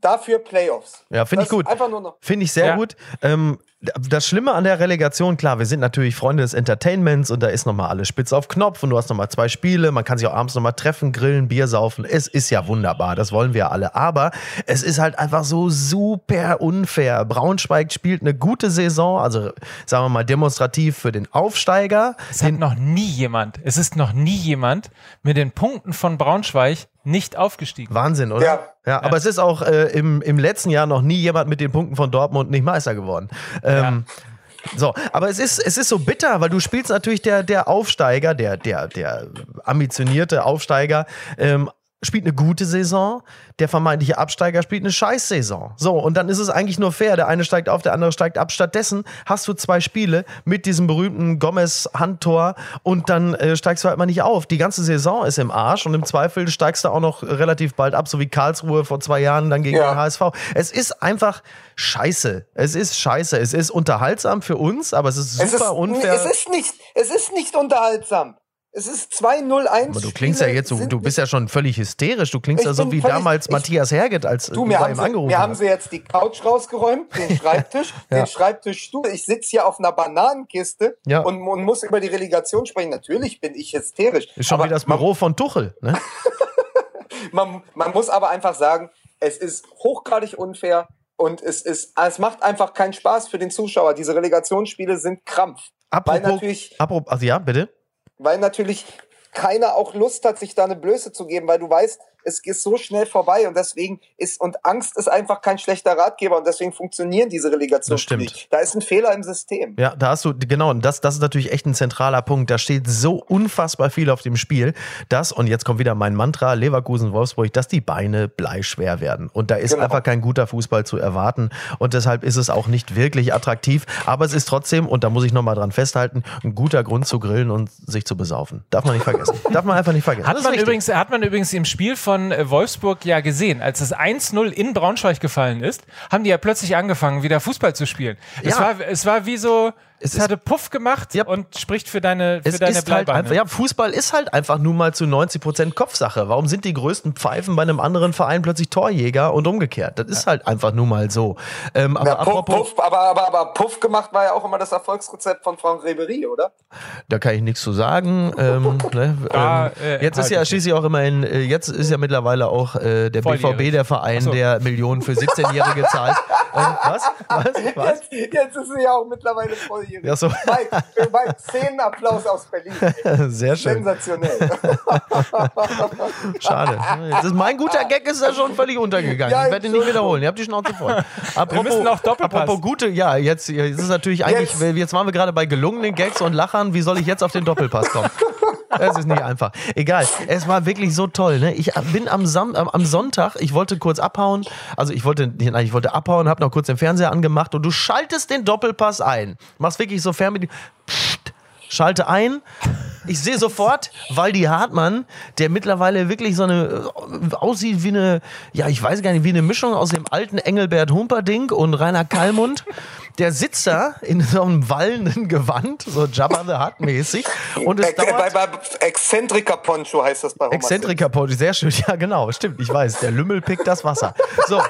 Speaker 3: dafür Playoffs.
Speaker 2: Ja, finde ich gut.
Speaker 3: Einfach nur noch.
Speaker 2: Finde ich sehr
Speaker 1: Ja.
Speaker 2: gut. Ähm, das Schlimme an der Relegation, klar, wir sind natürlich Freunde des Entertainments und da ist nochmal alles spitz auf Knopf und du hast nochmal zwei Spiele, man kann sich auch abends nochmal treffen, grillen, Bier saufen. Es ist ja wunderbar, das wollen wir alle. Aber es ist halt einfach so super unfair. Braunschweig spielt eine gute Saison, also sagen wir mal demonstrativ für den Aufsteiger.
Speaker 1: Es hat noch nie jemand, es ist noch nie jemand mit den Punkten von Braunschweig nicht aufgestiegen.
Speaker 2: Wahnsinn, oder?
Speaker 3: Ja.
Speaker 2: ja aber es ist auch äh, im, im letzten Jahr noch nie jemand mit den Punkten von Dortmund nicht Meister geworden. Ähm, So, aber es ist, es ist so bitter, weil du spielst natürlich der, der Aufsteiger, der, der, der ambitionierte Aufsteiger, ähm, spielt eine gute Saison, der vermeintliche Absteiger spielt eine Scheißsaison. So, und dann ist es eigentlich nur fair, der eine steigt auf, der andere steigt ab. Stattdessen hast du zwei Spiele mit diesem berühmten Gomez-Handtor und dann äh, steigst du halt mal nicht auf. Die ganze Saison ist im Arsch und im Zweifel steigst du auch noch relativ bald ab, so wie Karlsruhe vor zwei Jahren dann gegen
Speaker 3: Ja.
Speaker 2: den HSV. Es ist einfach scheiße. Es ist scheiße. Es ist unterhaltsam für uns, aber es ist super
Speaker 3: Es ist,
Speaker 2: unfair.
Speaker 3: es ist nicht, es ist nicht unterhaltsam. Es ist 2-0-1.
Speaker 2: aber du klingst ja jetzt so, du bist ja schon völlig hysterisch. Du klingst ja so wie damals
Speaker 3: ich-
Speaker 2: Matthias Herget, als
Speaker 3: Du,
Speaker 2: du
Speaker 3: mir
Speaker 2: bei
Speaker 3: haben,
Speaker 2: ihm
Speaker 3: sie,
Speaker 2: angerufen
Speaker 3: mir haben sie jetzt die Couch rausgeräumt, den Schreibtisch,
Speaker 2: Ja.
Speaker 3: den Schreibtischstuhl. Ich sitze hier auf einer Bananenkiste
Speaker 2: Ja.
Speaker 3: und, und muss über die Relegation sprechen. Natürlich bin ich hysterisch.
Speaker 2: Ist schon
Speaker 3: aber
Speaker 2: wie das Büro von Tuchel. Ne?
Speaker 3: Man, man, man muss aber einfach sagen, es ist hochgradig unfair und es ist, es macht einfach keinen Spaß für den Zuschauer. Diese Relegationsspiele sind Krampf. Weil
Speaker 2: Apropos,
Speaker 3: natürlich,
Speaker 2: apropos, also ja, bitte.
Speaker 3: Weil natürlich keiner auch Lust hat, sich da eine Blöße zu geben, weil du weißt, es ist so schnell vorbei und deswegen ist, und Angst ist einfach kein schlechter Ratgeber und deswegen funktionieren diese Relegationsspiele.
Speaker 2: Das stimmt.
Speaker 3: Da ist ein Fehler im System.
Speaker 2: Ja, da hast du, genau, und das, das ist natürlich echt ein zentraler Punkt. Da steht so unfassbar viel auf dem Spiel, dass, und jetzt kommt wieder mein Mantra, Leverkusen, Wolfsburg, dass die Beine bleischwer werden. Und da ist
Speaker 3: Genau.
Speaker 2: einfach kein guter Fußball zu erwarten. Und deshalb ist es auch nicht wirklich attraktiv. Aber es ist trotzdem, und da muss ich nochmal dran festhalten, ein guter Grund zu grillen und sich zu besaufen. Darf man nicht vergessen. Darf man einfach nicht vergessen.
Speaker 1: Hat man, übrigens, hat man übrigens im Spiel von äh, Wolfsburg ja gesehen, als es 1-0 in Braunschweig gefallen ist, haben die ja plötzlich angefangen, wieder Fußball zu spielen. Es,
Speaker 2: Ja.
Speaker 1: war, es war wie so, es, hatte Puff gemacht
Speaker 2: Ja.
Speaker 1: und spricht für deine, für
Speaker 2: Es
Speaker 1: deine
Speaker 2: ist halt einfach, ja, Fußball ist halt einfach nun mal zu 90 Prozent Kopfsache. Warum sind die größten Pfeifen bei einem anderen Verein plötzlich Torjäger und umgekehrt? Das ist halt einfach nun mal so. Ähm, aber
Speaker 3: Ja, Puff, Puff, aber, aber, aber Puff gemacht war ja auch immer das Erfolgsrezept von Franck Ribery, oder?
Speaker 2: da kann ich nichts zu sagen. Ähm, ne,
Speaker 1: Da,
Speaker 2: ähm,
Speaker 1: äh,
Speaker 2: jetzt ist
Speaker 1: halte
Speaker 2: ja
Speaker 1: ich
Speaker 2: schließlich auch immerhin, äh, jetzt ist ja mittlerweile auch äh, der BVB
Speaker 1: Volljährig.
Speaker 2: der Verein,
Speaker 1: so.
Speaker 2: der Millionen für 17-Jährige zahlt. Ähm, was? Was? Was?
Speaker 3: Jetzt, jetzt ist sie ja auch mittlerweile volljährig.
Speaker 2: Ja, so.
Speaker 3: Mike, äh, Mike, Szenenapplaus aus Berlin.
Speaker 2: Sehr schön.
Speaker 3: Sensationell.
Speaker 2: Schade. Jetzt ist mein guter Gag ist da schon völlig untergegangen.
Speaker 3: Ja,
Speaker 2: ich werde ihn nicht wiederholen. Ihr habt die Schnauze voll. Apropos,
Speaker 1: müssen auch Doppelpass.
Speaker 2: Apropos gute, ja, jetzt, jetzt ist natürlich eigentlich,
Speaker 3: Jetzt.
Speaker 2: jetzt waren wir gerade bei gelungenen Gags und Lachern. Wie soll ich jetzt auf den Doppelpass kommen? Es ist nicht einfach. Egal. Es war wirklich so toll. Ne? Ich bin am, Sam am, Sonntag, ich wollte kurz abhauen. Also ich wollte, nein, ich wollte abhauen, habe noch kurz den Fernseher angemacht und du schaltest den Doppelpass ein. Machst wirklich so Fernbedienung. Psst, schalte ein. Ich sehe sofort Waldi Hartmann, der mittlerweile wirklich so eine äh, aussieht wie eine, ja, ich weiß gar nicht, wie eine Mischung aus dem alten Engelbert Humperdinck und Rainer Kallmund. Der sitzt da in so einem wallenden Gewand, so Jabba the Hutt mäßig. Und es
Speaker 3: Äh, bei,
Speaker 2: dauert.
Speaker 3: bei Exzentriker Poncho heißt das bei Roma
Speaker 2: Exzentriker Podi, sehr schön. Ja, genau, stimmt, ich weiß. Der Lümmel pickt das Wasser. So.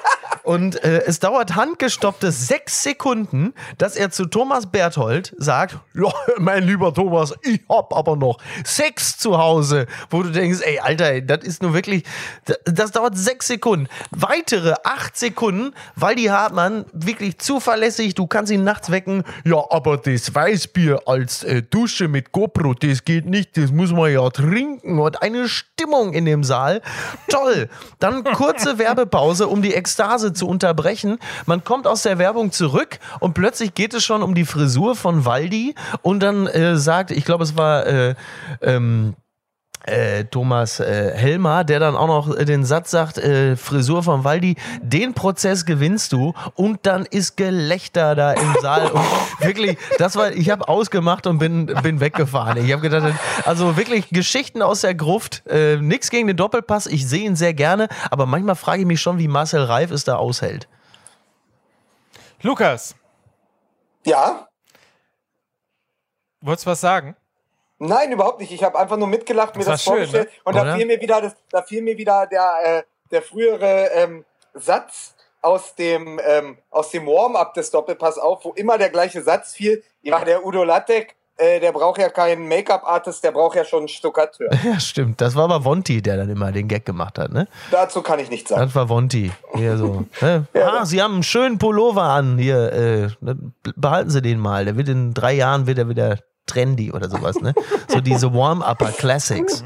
Speaker 2: Und äh, es dauert handgestoppte sechs Sekunden, dass er zu Thomas Berthold sagt: Ja, mein lieber Thomas, ich hab aber noch Sex zu Hause. Wo du denkst, ey, Alter, das ist nur wirklich. Das, das dauert sechs Sekunden. Weitere acht Sekunden, weil die Hartmann wirklich zuverlässig, du kannst ihn nachts wecken. Ja, aber das Weißbier als äh, Dusche mit GoPro, das geht nicht, das muss man ja trinken. Und eine Stimmung in dem Saal. Toll. Dann kurze Werbepause, um die Ekstase zu unterbrechen. Man kommt aus der Werbung zurück und plötzlich geht es schon um die Frisur von Waldi und dann äh, sagt, ich glaube, es war äh, ähm, äh, Thomas äh, Helmer, der dann auch noch den Satz sagt, äh, Frisur von Waldi, den Prozess gewinnst du und dann ist Gelächter da im Saal und wirklich, das war, ich habe ausgemacht und bin, bin weggefahren. Ich habe gedacht, also wirklich Geschichten aus der Gruft, äh, nichts gegen den Doppelpass, ich sehe ihn sehr gerne, aber manchmal frage ich mich schon, wie Marcel Reif es da aushält.
Speaker 1: Lukas,
Speaker 3: Ja,
Speaker 1: Wolltest du was sagen?
Speaker 3: Nein, überhaupt nicht. Ich habe einfach nur mitgelacht, mir
Speaker 1: Das war
Speaker 3: das,
Speaker 1: schön,
Speaker 3: vorgestellt.
Speaker 1: ne?
Speaker 3: Und da fiel mir wieder das, da fiel mir wieder der, äh, der frühere ähm, Satz aus dem, ähm, aus dem Warm-up des Doppelpass auf, wo immer der gleiche Satz fiel. Ja, der Udo Lattek, äh, der braucht ja keinen Make-up-Artist, der braucht ja schon einen Stuckateur.
Speaker 2: Ja, stimmt. Das war aber Vonti, der dann immer den Gag gemacht hat, ne?
Speaker 3: Dazu kann ich nichts sagen.
Speaker 2: Das war Vonti. Hier so. Ne? Ah, Sie haben einen schönen Pullover an. Hier, äh, ne, behalten Sie den mal. Der wird in drei Jahren wieder wieder trendy oder sowas, ne? So diese Warm-Upper Classics.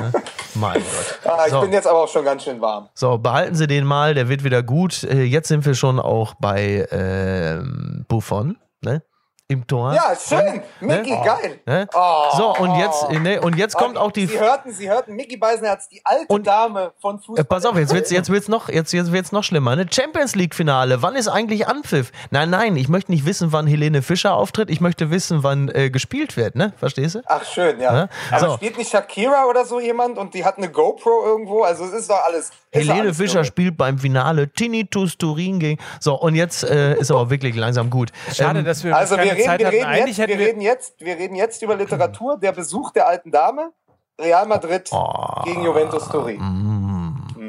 Speaker 2: Ne? Mein Gott.
Speaker 3: Ah, ich
Speaker 2: So.
Speaker 3: bin jetzt aber auch schon ganz schön warm.
Speaker 2: So, behalten Sie den mal, der wird wieder gut. Äh, jetzt sind wir schon auch bei ähm, Buffon, ne? Im Tor.
Speaker 3: Ja, schön. Mickey, geil.
Speaker 2: Ne?
Speaker 3: Oh.
Speaker 2: So, und jetzt, ne, und jetzt kommt auch die.
Speaker 3: Sie hörten, Sie hörten Mickey Beisenherz, die alte
Speaker 2: Und-
Speaker 3: Dame von Fußball.
Speaker 2: Äh, pass auf, jetzt wird's, jetzt wird's noch, jetzt, jetzt wird's noch schlimmer. Ne? Champions League Finale. Wann ist eigentlich Anpfiff? Nein, nein, ich möchte nicht wissen, wann Helene Fischer auftritt. Ich möchte wissen, wann äh, gespielt wird, ne? Verstehst du?
Speaker 3: Ach, schön, ja.
Speaker 2: Ja,
Speaker 3: Aber
Speaker 2: so.
Speaker 3: spielt nicht Shakira oder so jemand und die hat eine GoPro irgendwo? Also, es ist doch alles.
Speaker 2: Helene
Speaker 3: alles
Speaker 2: Fischer
Speaker 3: nur-
Speaker 2: spielt beim Finale Tinnitus Turin gegen. So, und jetzt äh, ist aber wirklich langsam gut.
Speaker 1: Schade,
Speaker 2: Ähm,
Speaker 1: dass wir
Speaker 3: Also,
Speaker 1: keine
Speaker 3: wir reden,
Speaker 1: Zeit
Speaker 3: wir,
Speaker 1: hatten.
Speaker 3: reden
Speaker 1: Eigentlich
Speaker 3: jetzt, wir, reden jetzt, wir reden jetzt über Literatur. Der Besuch der alten Dame, Real Madrid
Speaker 2: Oh.
Speaker 3: gegen Juventus Turin.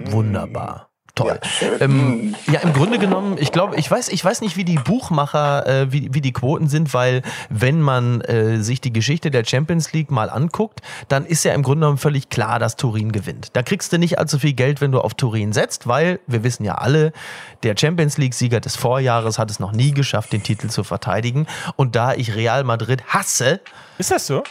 Speaker 2: Wunderbar. Toll. Ähm, ja, im Grunde genommen, ich glaube, ich weiß, ich weiß nicht, wie die Buchmacher, äh, wie, wie die Quoten sind, weil wenn man äh, sich die Geschichte der Champions League mal anguckt, dann ist ja im Grunde genommen völlig klar, dass Turin gewinnt. Da kriegst du nicht allzu viel Geld, wenn du auf Turin setzt, weil wir wissen ja alle, der Champions League-Sieger des Vorjahres hat es noch nie geschafft, den Titel zu verteidigen. Und da ich Real Madrid hasse,
Speaker 1: Ist das so?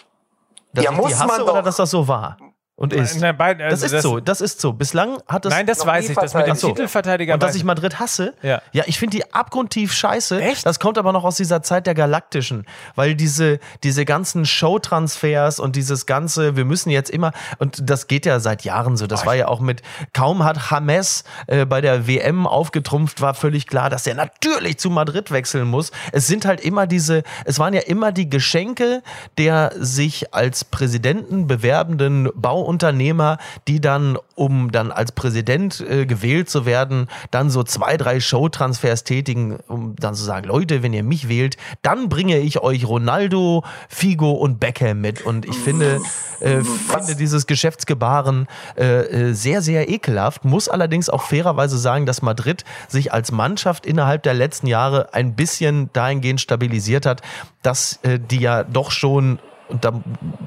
Speaker 2: dass
Speaker 3: Ja,
Speaker 2: ich
Speaker 3: muss
Speaker 2: die hasse
Speaker 3: man
Speaker 2: oder
Speaker 3: doch.
Speaker 2: dass das so war und ist.
Speaker 1: Nein, beide-
Speaker 2: das
Speaker 1: also
Speaker 2: ist so, das ist so. Bislang hat es
Speaker 1: Nein, das
Speaker 3: noch
Speaker 1: weiß
Speaker 3: nie
Speaker 1: ich. Das mit dem
Speaker 3: so.
Speaker 1: Titelverteidiger
Speaker 2: und dass ich Madrid hasse,
Speaker 1: Ja.
Speaker 2: ich finde die abgrundtief scheiße.
Speaker 1: Echt?
Speaker 2: Das kommt aber noch aus dieser Zeit der Galaktischen, weil diese, diese ganzen Showtransfers und dieses ganze, wir müssen jetzt immer, und das geht ja seit Jahren so, das war ja auch mit, kaum hat James äh, bei der WM aufgetrumpft, war völlig klar, dass er natürlich zu Madrid wechseln muss. Es sind halt immer diese, es waren ja immer die Geschenke der sich als Präsidenten bewerbenden Bauunternehmer, die dann, um dann als Präsident äh, gewählt zu werden, dann so zwei, drei Showtransfers tätigen, um dann zu sagen, Leute, wenn ihr mich wählt, dann bringe ich euch Ronaldo, Figo und Beckham mit. Und ich finde, äh, finde dieses Geschäftsgebaren äh, äh, sehr, sehr ekelhaft. Muss allerdings auch fairerweise sagen, dass Madrid sich als Mannschaft innerhalb der letzten Jahre ein bisschen dahingehend stabilisiert hat, dass äh, die ja doch schon, und da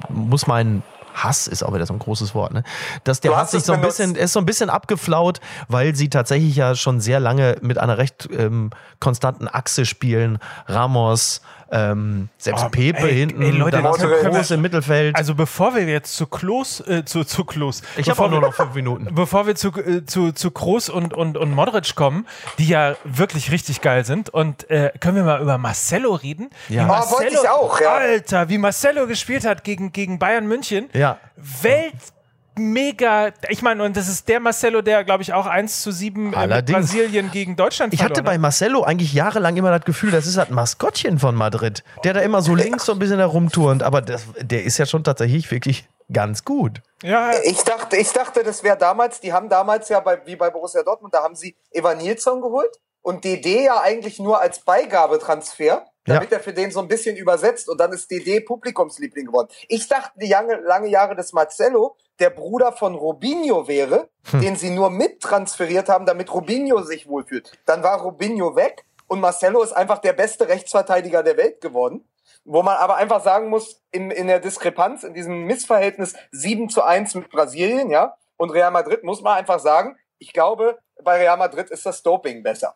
Speaker 2: muss mein Hass ist auch wieder so ein großes Wort, ne? Dass der Hass sich so ein bisschen, er ist so ein bisschen abgeflaut, weil sie tatsächlich ja schon sehr lange mit einer recht ähm, konstanten Achse spielen. Ramos, ähm, selbst
Speaker 1: Oh,
Speaker 2: Pepe
Speaker 1: ey,
Speaker 2: hinten,
Speaker 1: ey, Leute,
Speaker 2: dann groß im Mittelfeld.
Speaker 1: Also bevor wir jetzt zu Klos, äh, zu, zu Klos,
Speaker 2: ich habe
Speaker 1: bevor
Speaker 2: auch nur
Speaker 1: wir-
Speaker 2: noch fünf Minuten.
Speaker 1: Bevor wir zu, äh, zu, zu Kroos und, und, und Modric kommen, die ja wirklich richtig geil sind, und äh, können wir mal über Marcelo reden?
Speaker 2: Ja.
Speaker 1: Wie
Speaker 3: Ah, wollte ich auch, ja.
Speaker 1: Alter, wie Marcelo gespielt hat gegen, gegen Bayern München.
Speaker 2: Ja.
Speaker 1: Welt mega, ich meine, und das ist der Marcelo, der, glaube ich, auch 1 zu 7 äh,
Speaker 2: Allerdings.
Speaker 1: Brasilien gegen Deutschland
Speaker 2: Ich hatte
Speaker 1: verloren
Speaker 2: bei. Marcelo eigentlich jahrelang immer das Gefühl, das ist halt ein Maskottchen von Madrid. Der da immer so links so ein bisschen herumturnt, aber das, der ist ja schon tatsächlich wirklich ganz gut.
Speaker 1: Ja,
Speaker 3: Ich dachte, ich dachte, das wäre damals, die haben damals ja bei, wie bei Borussia Dortmund, da haben sie Evan Nilsson geholt und DD ja eigentlich nur als Beigabetransfer, damit er für den so ein bisschen übersetzt und dann ist DD Publikumsliebling geworden. Ich dachte die lange, lange Jahre, dass Marcelo der Bruder von Robinho wäre, den sie nur mittransferiert haben, damit Robinho sich wohlfühlt. Dann war Robinho weg und Marcelo ist einfach der beste Rechtsverteidiger der Welt geworden. Wo man aber einfach sagen muss, in, in der Diskrepanz, in diesem Missverhältnis 7 zu 1 mit Brasilien, ja, und Real Madrid, muss man einfach sagen, ich glaube, bei Real Madrid ist das Doping besser.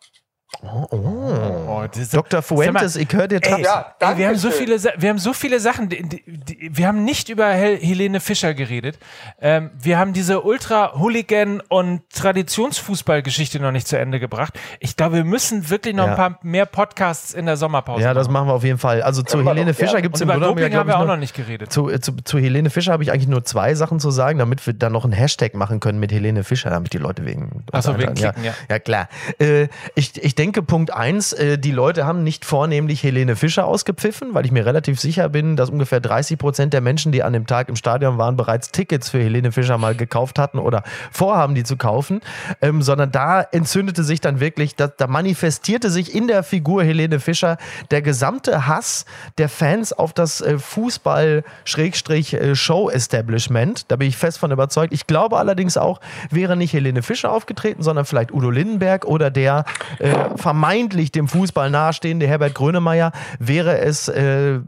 Speaker 1: oh, diese-
Speaker 2: Dr. Fuentes, ich höre dir
Speaker 1: Ey.
Speaker 3: Ja,
Speaker 1: ey, wir, haben so viele, wir haben so viele Sachen. Die, die, wir haben nicht über Hel Helene Fischer geredet. Ähm, wir haben diese Ultra-Hooligan- und Traditionsfußballgeschichte noch nicht zu Ende gebracht. Ich glaube, wir müssen wirklich noch
Speaker 2: Ja.
Speaker 1: ein paar mehr Podcasts in der Sommerpause
Speaker 2: Ja, das
Speaker 1: machen.
Speaker 2: machen wir auf jeden Fall. Also zu
Speaker 3: wir
Speaker 2: Helene
Speaker 3: doch, ja.
Speaker 2: Fischer gibt es im
Speaker 1: über
Speaker 2: Grunde genommen
Speaker 1: Doping
Speaker 2: ja,
Speaker 1: haben wir auch noch nicht geredet.
Speaker 2: Zu, äh, zu, zu Helene Fischer habe ich eigentlich nur zwei Sachen zu sagen, damit wir dann noch einen Hashtag machen können mit Helene Fischer, damit die Leute wegen.
Speaker 1: Ach so, wegen
Speaker 2: ja.
Speaker 1: Klicken, ja.
Speaker 2: Ja, klar. Äh, ich, ich denke, Punkt eins, äh, die Leute haben nicht vornehmlich Helene Fischer ausgepfiffen, weil ich mir relativ sicher bin, dass ungefähr 30 Prozent der Menschen, die an dem Tag im Stadion waren, bereits Tickets für Helene Fischer mal gekauft hatten oder vorhaben, die zu kaufen, ähm, sondern da entzündete sich dann wirklich, da, da manifestierte sich in der Figur Helene Fischer der gesamte Hass der Fans auf das äh, Fußball-Show-Establishment. Da bin ich fest von überzeugt. Ich glaube allerdings auch, wäre nicht Helene Fischer aufgetreten, sondern vielleicht Udo Lindenberg oder der äh, vermeintlich dem Fußball nahestehende Herbert Grönemeyer, wäre es, äh,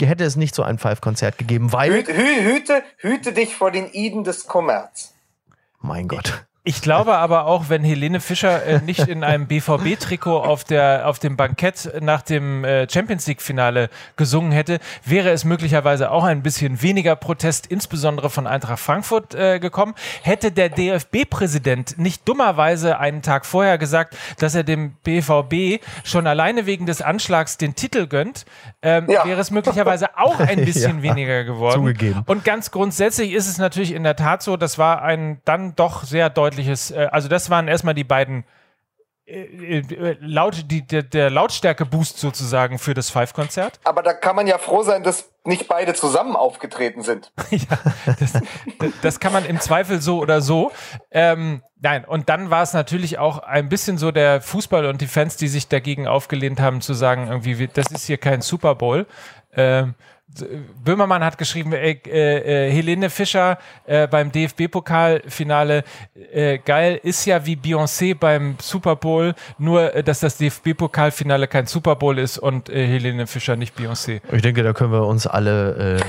Speaker 2: hätte es nicht so ein Five-Konzert gegeben, weil.
Speaker 3: Hüte, hüte, hüte dich vor den Iden des Kommerz.
Speaker 2: Mein Gott.
Speaker 1: Ich glaube aber auch, wenn Helene Fischer äh, nicht in einem BVB-Trikot auf, der, auf dem Bankett nach dem äh, Champions League-Finale gesungen hätte, wäre es möglicherweise auch ein bisschen weniger Protest, insbesondere von Eintracht Frankfurt, äh, gekommen. Hätte der DFB-Präsident nicht dummerweise einen Tag vorher gesagt, dass er dem BVB schon alleine wegen des Anschlags den Titel gönnt, ähm, ja. wäre es möglicherweise auch ein bisschen ja, weniger geworden.
Speaker 2: Zugegeben.
Speaker 1: Und ganz grundsätzlich ist es natürlich in der Tat so, das war ein dann doch sehr deutliches deutliches, äh, also das waren erstmal die beiden äh, äh, laut, die, der, der Lautstärke-Boost sozusagen für das Five-Konzert.
Speaker 3: Aber da kann man ja froh sein, dass nicht beide zusammen aufgetreten sind.
Speaker 1: ja, das, das, kann man im Zweifel so oder so. Ähm, nein, und dann war es natürlich auch ein bisschen so der Fußball und die Fans, die sich dagegen aufgelehnt haben, zu sagen, irgendwie, das ist hier kein Super Bowl. Ähm, Böhmermann hat geschrieben, äh, äh, Helene Fischer äh, beim DFB-Pokalfinale, äh, geil, ist ja wie Beyoncé beim Super Bowl, nur äh, dass das DFB-Pokalfinale kein Super Bowl ist und äh, Helene Fischer nicht Beyoncé.
Speaker 2: Ich denke, da können wir uns alle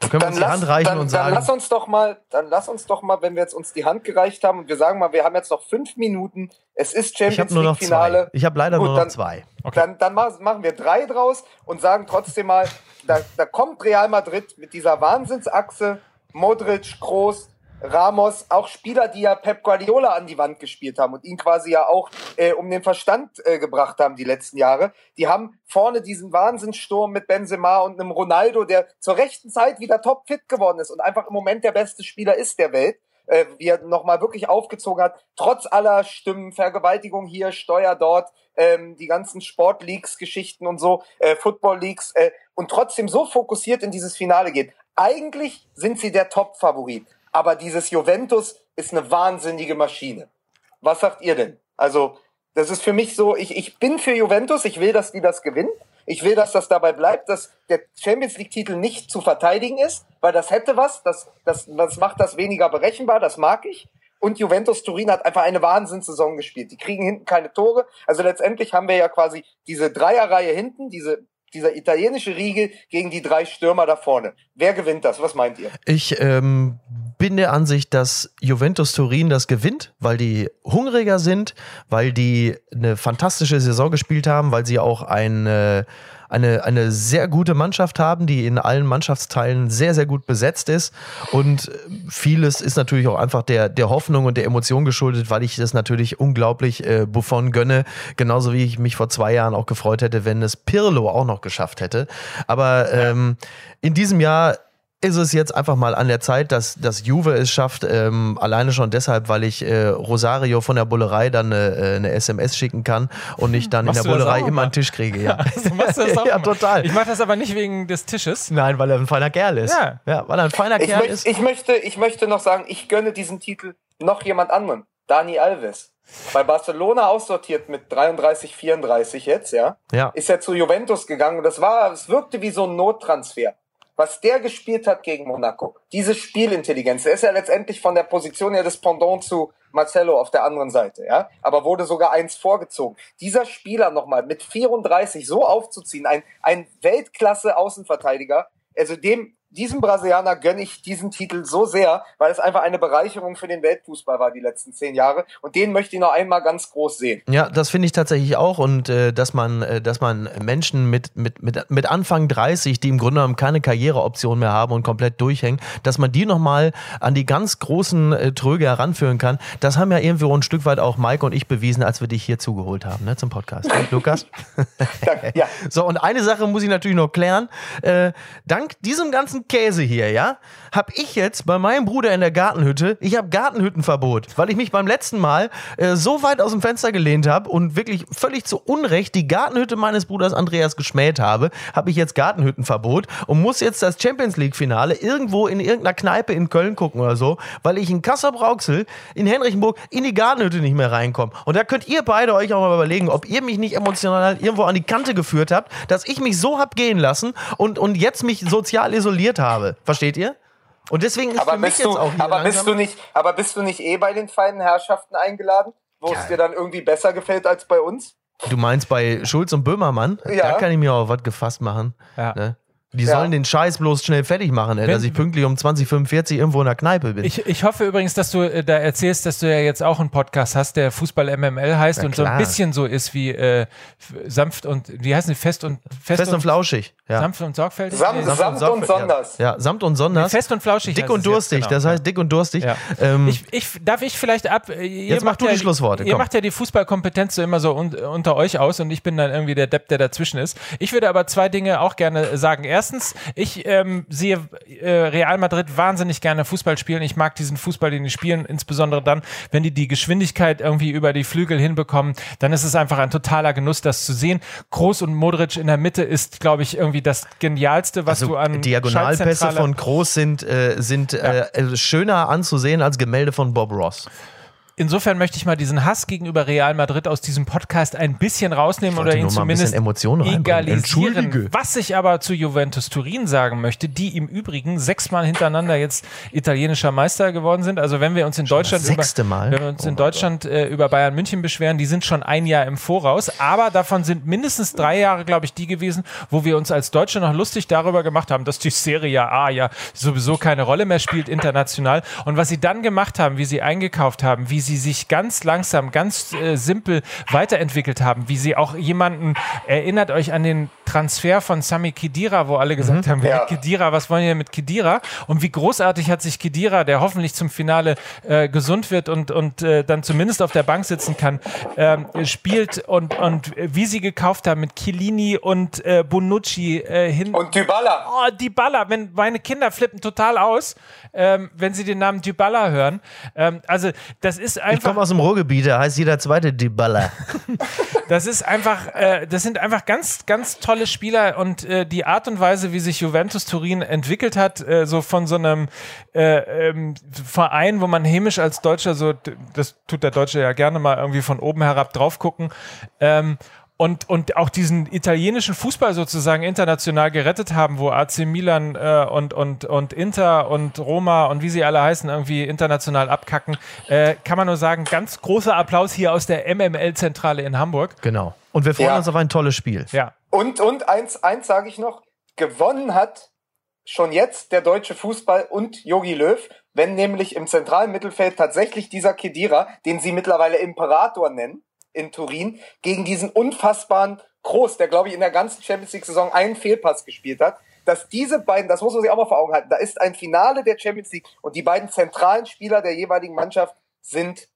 Speaker 2: da können wir uns die lass, Hand reichen
Speaker 3: dann,
Speaker 2: und sagen.
Speaker 3: Dann lass uns doch mal, dann lass uns doch mal, wenn wir jetzt uns die Hand gereicht haben und wir sagen mal, wir haben jetzt noch fünf Minuten, es ist Champions League Finale.
Speaker 2: Ich habe leider Gut, nur noch dann, zwei.
Speaker 3: Okay. Dann, dann machen wir drei draus und sagen trotzdem mal, da, da kommt Real Madrid mit dieser Wahnsinnsachse, Modric, Groß, Ramos, auch Spieler, die ja Pep Guardiola an die Wand gespielt haben und ihn quasi ja auch äh, um den Verstand äh, gebracht haben die letzten Jahre. Die haben vorne diesen Wahnsinnssturm mit Benzema und einem Ronaldo, der zur rechten Zeit wieder topfit geworden ist und einfach im Moment der beste Spieler ist der Welt. Äh, wie er nochmal wirklich aufgezogen hat, trotz aller Stimmen, Vergewaltigung hier, Steuer dort, ähm, die ganzen Sportleaks-Geschichten und so, äh, Football-Leaks, äh, und trotzdem so fokussiert in dieses Finale geht. Eigentlich sind sie der Top-Favorit aber dieses Juventus ist eine wahnsinnige Maschine. Was sagt ihr denn? Also, das ist für mich so, ich, ich bin für Juventus, ich will, dass die das gewinnen. Ich will, dass das dabei bleibt, dass der Champions League-Titel nicht zu verteidigen ist, weil das hätte was, das, das, das macht das weniger berechenbar, das mag ich. Und Juventus Turin hat einfach eine Wahnsinnssaison gespielt. Die kriegen hinten keine Tore. Also letztendlich haben wir ja quasi diese Dreierreihe hinten, diese dieser italienische Riegel gegen die drei Stürmer da vorne. Wer gewinnt das? Was meint ihr?
Speaker 2: Ich ähm, bin der Ansicht, dass Juventus Turin das gewinnt, weil die hungriger sind, weil die eine fantastische Saison gespielt haben, weil sie auch ein äh, eine, eine sehr gute Mannschaft haben, die in allen Mannschaftsteilen sehr, sehr gut besetzt ist. Und vieles ist natürlich auch einfach der, der Hoffnung und der Emotion geschuldet, weil ich das natürlich unglaublich äh, Buffon gönne. Genauso wie ich mich vor zwei Jahren auch gefreut hätte, wenn es Pirlo auch noch geschafft hätte. Aber ähm, in diesem Jahr ist es jetzt einfach mal an der Zeit, dass, dass Juve es schafft, ähm, alleine schon deshalb, weil ich äh, Rosario von der Bullerei dann eine, äh, eine SMS schicken kann und ich dann machst in der Bullerei immer einen Tisch kriege. Ja,
Speaker 1: also machst du das auch ja total. Ich mache das aber nicht wegen des Tisches.
Speaker 2: Nein, weil er ein feiner Kerl ist. Ja, ja weil er ein feiner
Speaker 3: ich
Speaker 2: Kerl
Speaker 3: möcht,
Speaker 2: ist.
Speaker 3: Ich möchte, ich möchte noch sagen, ich gönne diesen Titel noch jemand anderem. Dani Alves. Bei Barcelona aussortiert mit 33, 34 jetzt, ja.
Speaker 2: Ja.
Speaker 3: Ist er zu Juventus gegangen und das war, es wirkte wie so ein Nottransfer was der gespielt hat gegen Monaco, diese Spielintelligenz, er ist ja letztendlich von der Position her des Pendant zu Marcelo auf der anderen Seite, ja, aber wurde sogar eins vorgezogen. Dieser Spieler nochmal mit 34 so aufzuziehen, ein, ein Weltklasse-Außenverteidiger, also dem diesem Brasilianer gönne ich diesen Titel so sehr, weil es einfach eine Bereicherung für den Weltfußball war die letzten zehn Jahre. Und den möchte ich noch einmal ganz groß sehen.
Speaker 2: Ja, das finde ich tatsächlich auch. Und äh, dass man, äh, dass man Menschen mit, mit, mit, mit Anfang 30, die im Grunde genommen keine Karriereoption mehr haben und komplett durchhängen, dass man die nochmal an die ganz großen äh, Tröge heranführen kann, das haben ja irgendwo ein Stück weit auch Mike und ich bewiesen, als wir dich hier zugeholt haben, ne, zum Podcast. Lukas?
Speaker 3: Danke, ja.
Speaker 2: So, und eine Sache muss ich natürlich noch klären. Äh, dank diesem ganzen ganzen Käse hier, ja, habe ich jetzt bei meinem Bruder in der Gartenhütte, ich habe Gartenhüttenverbot, weil ich mich beim letzten Mal äh, so weit aus dem Fenster gelehnt habe und wirklich völlig zu Unrecht die Gartenhütte meines Bruders Andreas geschmäht habe, habe ich jetzt Gartenhüttenverbot und muss jetzt das Champions League Finale irgendwo in irgendeiner Kneipe in Köln gucken oder so, weil ich in Kassel-Brauxel in Henrichenburg in die Gartenhütte nicht mehr reinkomme. Und da könnt ihr beide euch auch mal überlegen, ob ihr mich nicht emotional irgendwo an die Kante geführt habt, dass ich mich so hab gehen lassen und, und jetzt mich sozial isoliert habe. Versteht ihr? Und deswegen ist
Speaker 3: Aber
Speaker 2: für mich
Speaker 3: bist
Speaker 2: jetzt
Speaker 3: du,
Speaker 2: auch hier
Speaker 3: aber bist du nicht, aber bist du nicht eh bei den feinen Herrschaften eingeladen, wo es dir dann irgendwie besser gefällt als bei uns?
Speaker 2: Du meinst bei Schulz und Böhmermann?
Speaker 3: Ja.
Speaker 2: Da kann ich mir auch was gefasst machen.
Speaker 1: Ja.
Speaker 2: Ne? Die
Speaker 3: Ja.
Speaker 2: sollen den Scheiß bloß schnell fertig machen, ey,
Speaker 1: Wenn-
Speaker 2: dass ich pünktlich um 2045 irgendwo in der Kneipe bin.
Speaker 1: Ich, ich hoffe übrigens, dass du äh, da erzählst, dass du ja jetzt auch einen Podcast hast, der Fußball MML heißt
Speaker 2: Na
Speaker 1: und so ein
Speaker 2: klar.
Speaker 1: bisschen so ist wie äh, sanft und wie heißen die fest und
Speaker 2: Fest und flauschig. Ja.
Speaker 1: sanft und sorgfältig.
Speaker 3: Samt,
Speaker 1: Nee,
Speaker 3: samt, und sonders.
Speaker 2: Ja, ja, samt und sonders.
Speaker 1: Fest und flauschig.
Speaker 2: dick
Speaker 1: heißt
Speaker 2: und
Speaker 1: es jetzt,
Speaker 2: durstig.
Speaker 1: genau.
Speaker 2: Das heißt dick und durstig.
Speaker 1: Ja.
Speaker 2: Ähm,
Speaker 1: Ich, ich, darf ich vielleicht ab? äh, Ihr
Speaker 2: Jetzt mach
Speaker 1: macht
Speaker 2: du
Speaker 1: ja,
Speaker 2: die Schlussworte,
Speaker 1: Ihr
Speaker 2: komm.
Speaker 1: macht ja die Fußballkompetenz so immer so un, unter euch aus und ich bin dann irgendwie der Depp, der dazwischen ist. Ich würde aber zwei Dinge auch gerne sagen. Erstens, ich ähm, sehe äh, Real Madrid wahnsinnig gerne Fußball spielen. Ich mag diesen Fußball, den die spielen, insbesondere dann, wenn die die Geschwindigkeit irgendwie über die Flügel hinbekommen. Dann ist es einfach ein totaler Genuss, das zu sehen. Groß und Modric in der Mitte ist, glaube ich, irgendwie das Genialste, was
Speaker 2: also
Speaker 1: du an
Speaker 2: Diagonalpässe von Groß sind, äh, sind äh, äh, schöner anzusehen als Gemälde von Bob Ross.
Speaker 1: Insofern möchte ich mal diesen Hass gegenüber Real Madrid aus diesem Podcast ein bisschen rausnehmen oder ihn zumindest egalisieren. Was ich aber zu Juventus Turin sagen möchte, die im Übrigen sechsmal hintereinander jetzt italienischer Meister geworden sind. Also wenn wir uns in Deutschland
Speaker 2: das sechste
Speaker 1: über,
Speaker 2: Mal?
Speaker 1: wenn wir uns
Speaker 2: Oh
Speaker 1: in Deutschland äh, über Bayern München beschweren, die sind schon ein Jahr im Voraus. Aber davon sind mindestens drei Jahre, glaube ich, die gewesen, wo wir uns als Deutsche noch lustig darüber gemacht haben, dass die Serie A ja sowieso keine Rolle mehr spielt international. Und was sie dann gemacht haben, wie sie eingekauft haben, wie sie sich ganz langsam, ganz äh, simpel weiterentwickelt haben, wie sie auch jemanden, erinnert euch an den Transfer von Sami Khedira, wo alle gesagt haben, wer
Speaker 3: Ja.
Speaker 1: hat Khedira, was wollen wir mit Khedira? Und wie großartig hat sich Khedira, der hoffentlich zum Finale äh, gesund wird und, und äh, dann zumindest auf der Bank sitzen kann, ähm, spielt und, und wie sie gekauft haben mit Chiellini und äh, Bonucci äh, hin.
Speaker 3: Und Dybala.
Speaker 1: Oh, Dybala, wenn meine Kinder flippen total aus, ähm, wenn sie den Namen Dybala hören. Ähm, also das ist
Speaker 2: Ich
Speaker 1: einfach,
Speaker 2: komme aus dem Ruhrgebiet, da heißt jeder zweite Dybala.
Speaker 1: das ist einfach, äh, das sind einfach ganz, ganz tolle Spieler und äh, die Art und Weise, wie sich Juventus Turin entwickelt hat, äh, so von so einem äh, ähm, Verein, wo man hämisch als Deutscher so, das tut der Deutsche ja gerne mal irgendwie von oben herab drauf gucken. Ähm, und, und auch diesen italienischen Fußball sozusagen international gerettet haben, wo AC Milan äh, und, und, und Inter und Roma und wie sie alle heißen, irgendwie international abkacken, äh, kann man nur sagen, ganz großer Applaus hier aus der MML-Zentrale in Hamburg.
Speaker 2: Genau. Und wir freuen
Speaker 3: Ja.
Speaker 2: uns auf ein tolles Spiel.
Speaker 1: Ja.
Speaker 3: Und, und eins, eins sage ich noch, gewonnen hat schon jetzt der deutsche Fußball und Jogi Löw, wenn nämlich im zentralen Mittelfeld tatsächlich dieser Kedira, den sie mittlerweile Imperator nennen, in Turin, gegen diesen unfassbaren Groß, der glaube ich in der ganzen Champions League Saison einen Fehlpass gespielt hat, dass diese beiden, das muss man sich auch mal vor Augen halten, da ist ein Finale der Champions League und die beiden zentralen Spieler der jeweiligen Mannschaft sind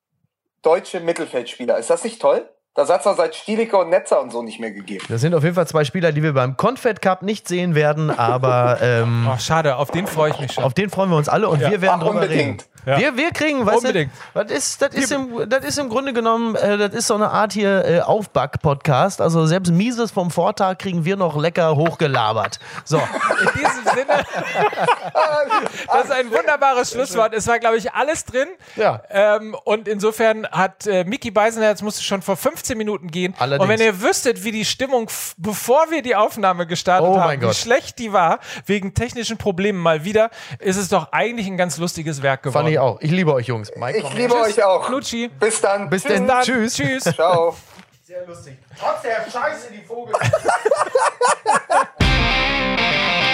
Speaker 3: deutsche Mittelfeldspieler. Ist das nicht toll? Das hat's doch seit Stielicke und Netzer und so nicht mehr gegeben.
Speaker 2: Das sind auf jeden Fall zwei Spieler, die wir beim Confed Cup nicht sehen werden, aber ähm,
Speaker 1: Oh, schade, auf den freue ich mich schon.
Speaker 2: auf den freuen wir uns alle und wir werden
Speaker 3: Ach,
Speaker 2: drüber
Speaker 3: unbedingt.
Speaker 2: reden.
Speaker 1: Ja.
Speaker 2: Wir, wir kriegen, weißt
Speaker 1: Unbedingt.
Speaker 2: du, das ist, das, ist im, das ist im Grunde genommen, äh, das ist so eine Art hier äh, Aufback-Podcast. Also selbst Mieses vom Vortag kriegen wir noch lecker hochgelabert. So,
Speaker 1: In diesem Sinne, das ist ein wunderbares Schlusswort. Es war, glaube ich, alles drin.
Speaker 2: Ja.
Speaker 1: Ähm, und insofern hat äh, Mickey Beisenherz musste schon vor 15 Minuten gehen.
Speaker 2: Allerdings.
Speaker 1: Und wenn ihr wüsstet, wie die Stimmung, bevor wir die Aufnahme gestartet
Speaker 2: Oh
Speaker 1: haben, wie schlecht die war, wegen technischen Problemen mal wieder, ist es doch eigentlich ein ganz lustiges Werk geworden.
Speaker 2: fand ich auch. Ich liebe euch Jungs. Mike,
Speaker 3: ich liebe
Speaker 2: Tschüss.
Speaker 3: euch auch.
Speaker 1: Lutschi.
Speaker 3: Bis dann.
Speaker 2: Bis
Speaker 3: Tschüss.
Speaker 2: dann. Tschüss.
Speaker 1: Tschüss.
Speaker 3: Ciao.
Speaker 2: Sehr lustig. Trotz der Scheiße, die Vogel.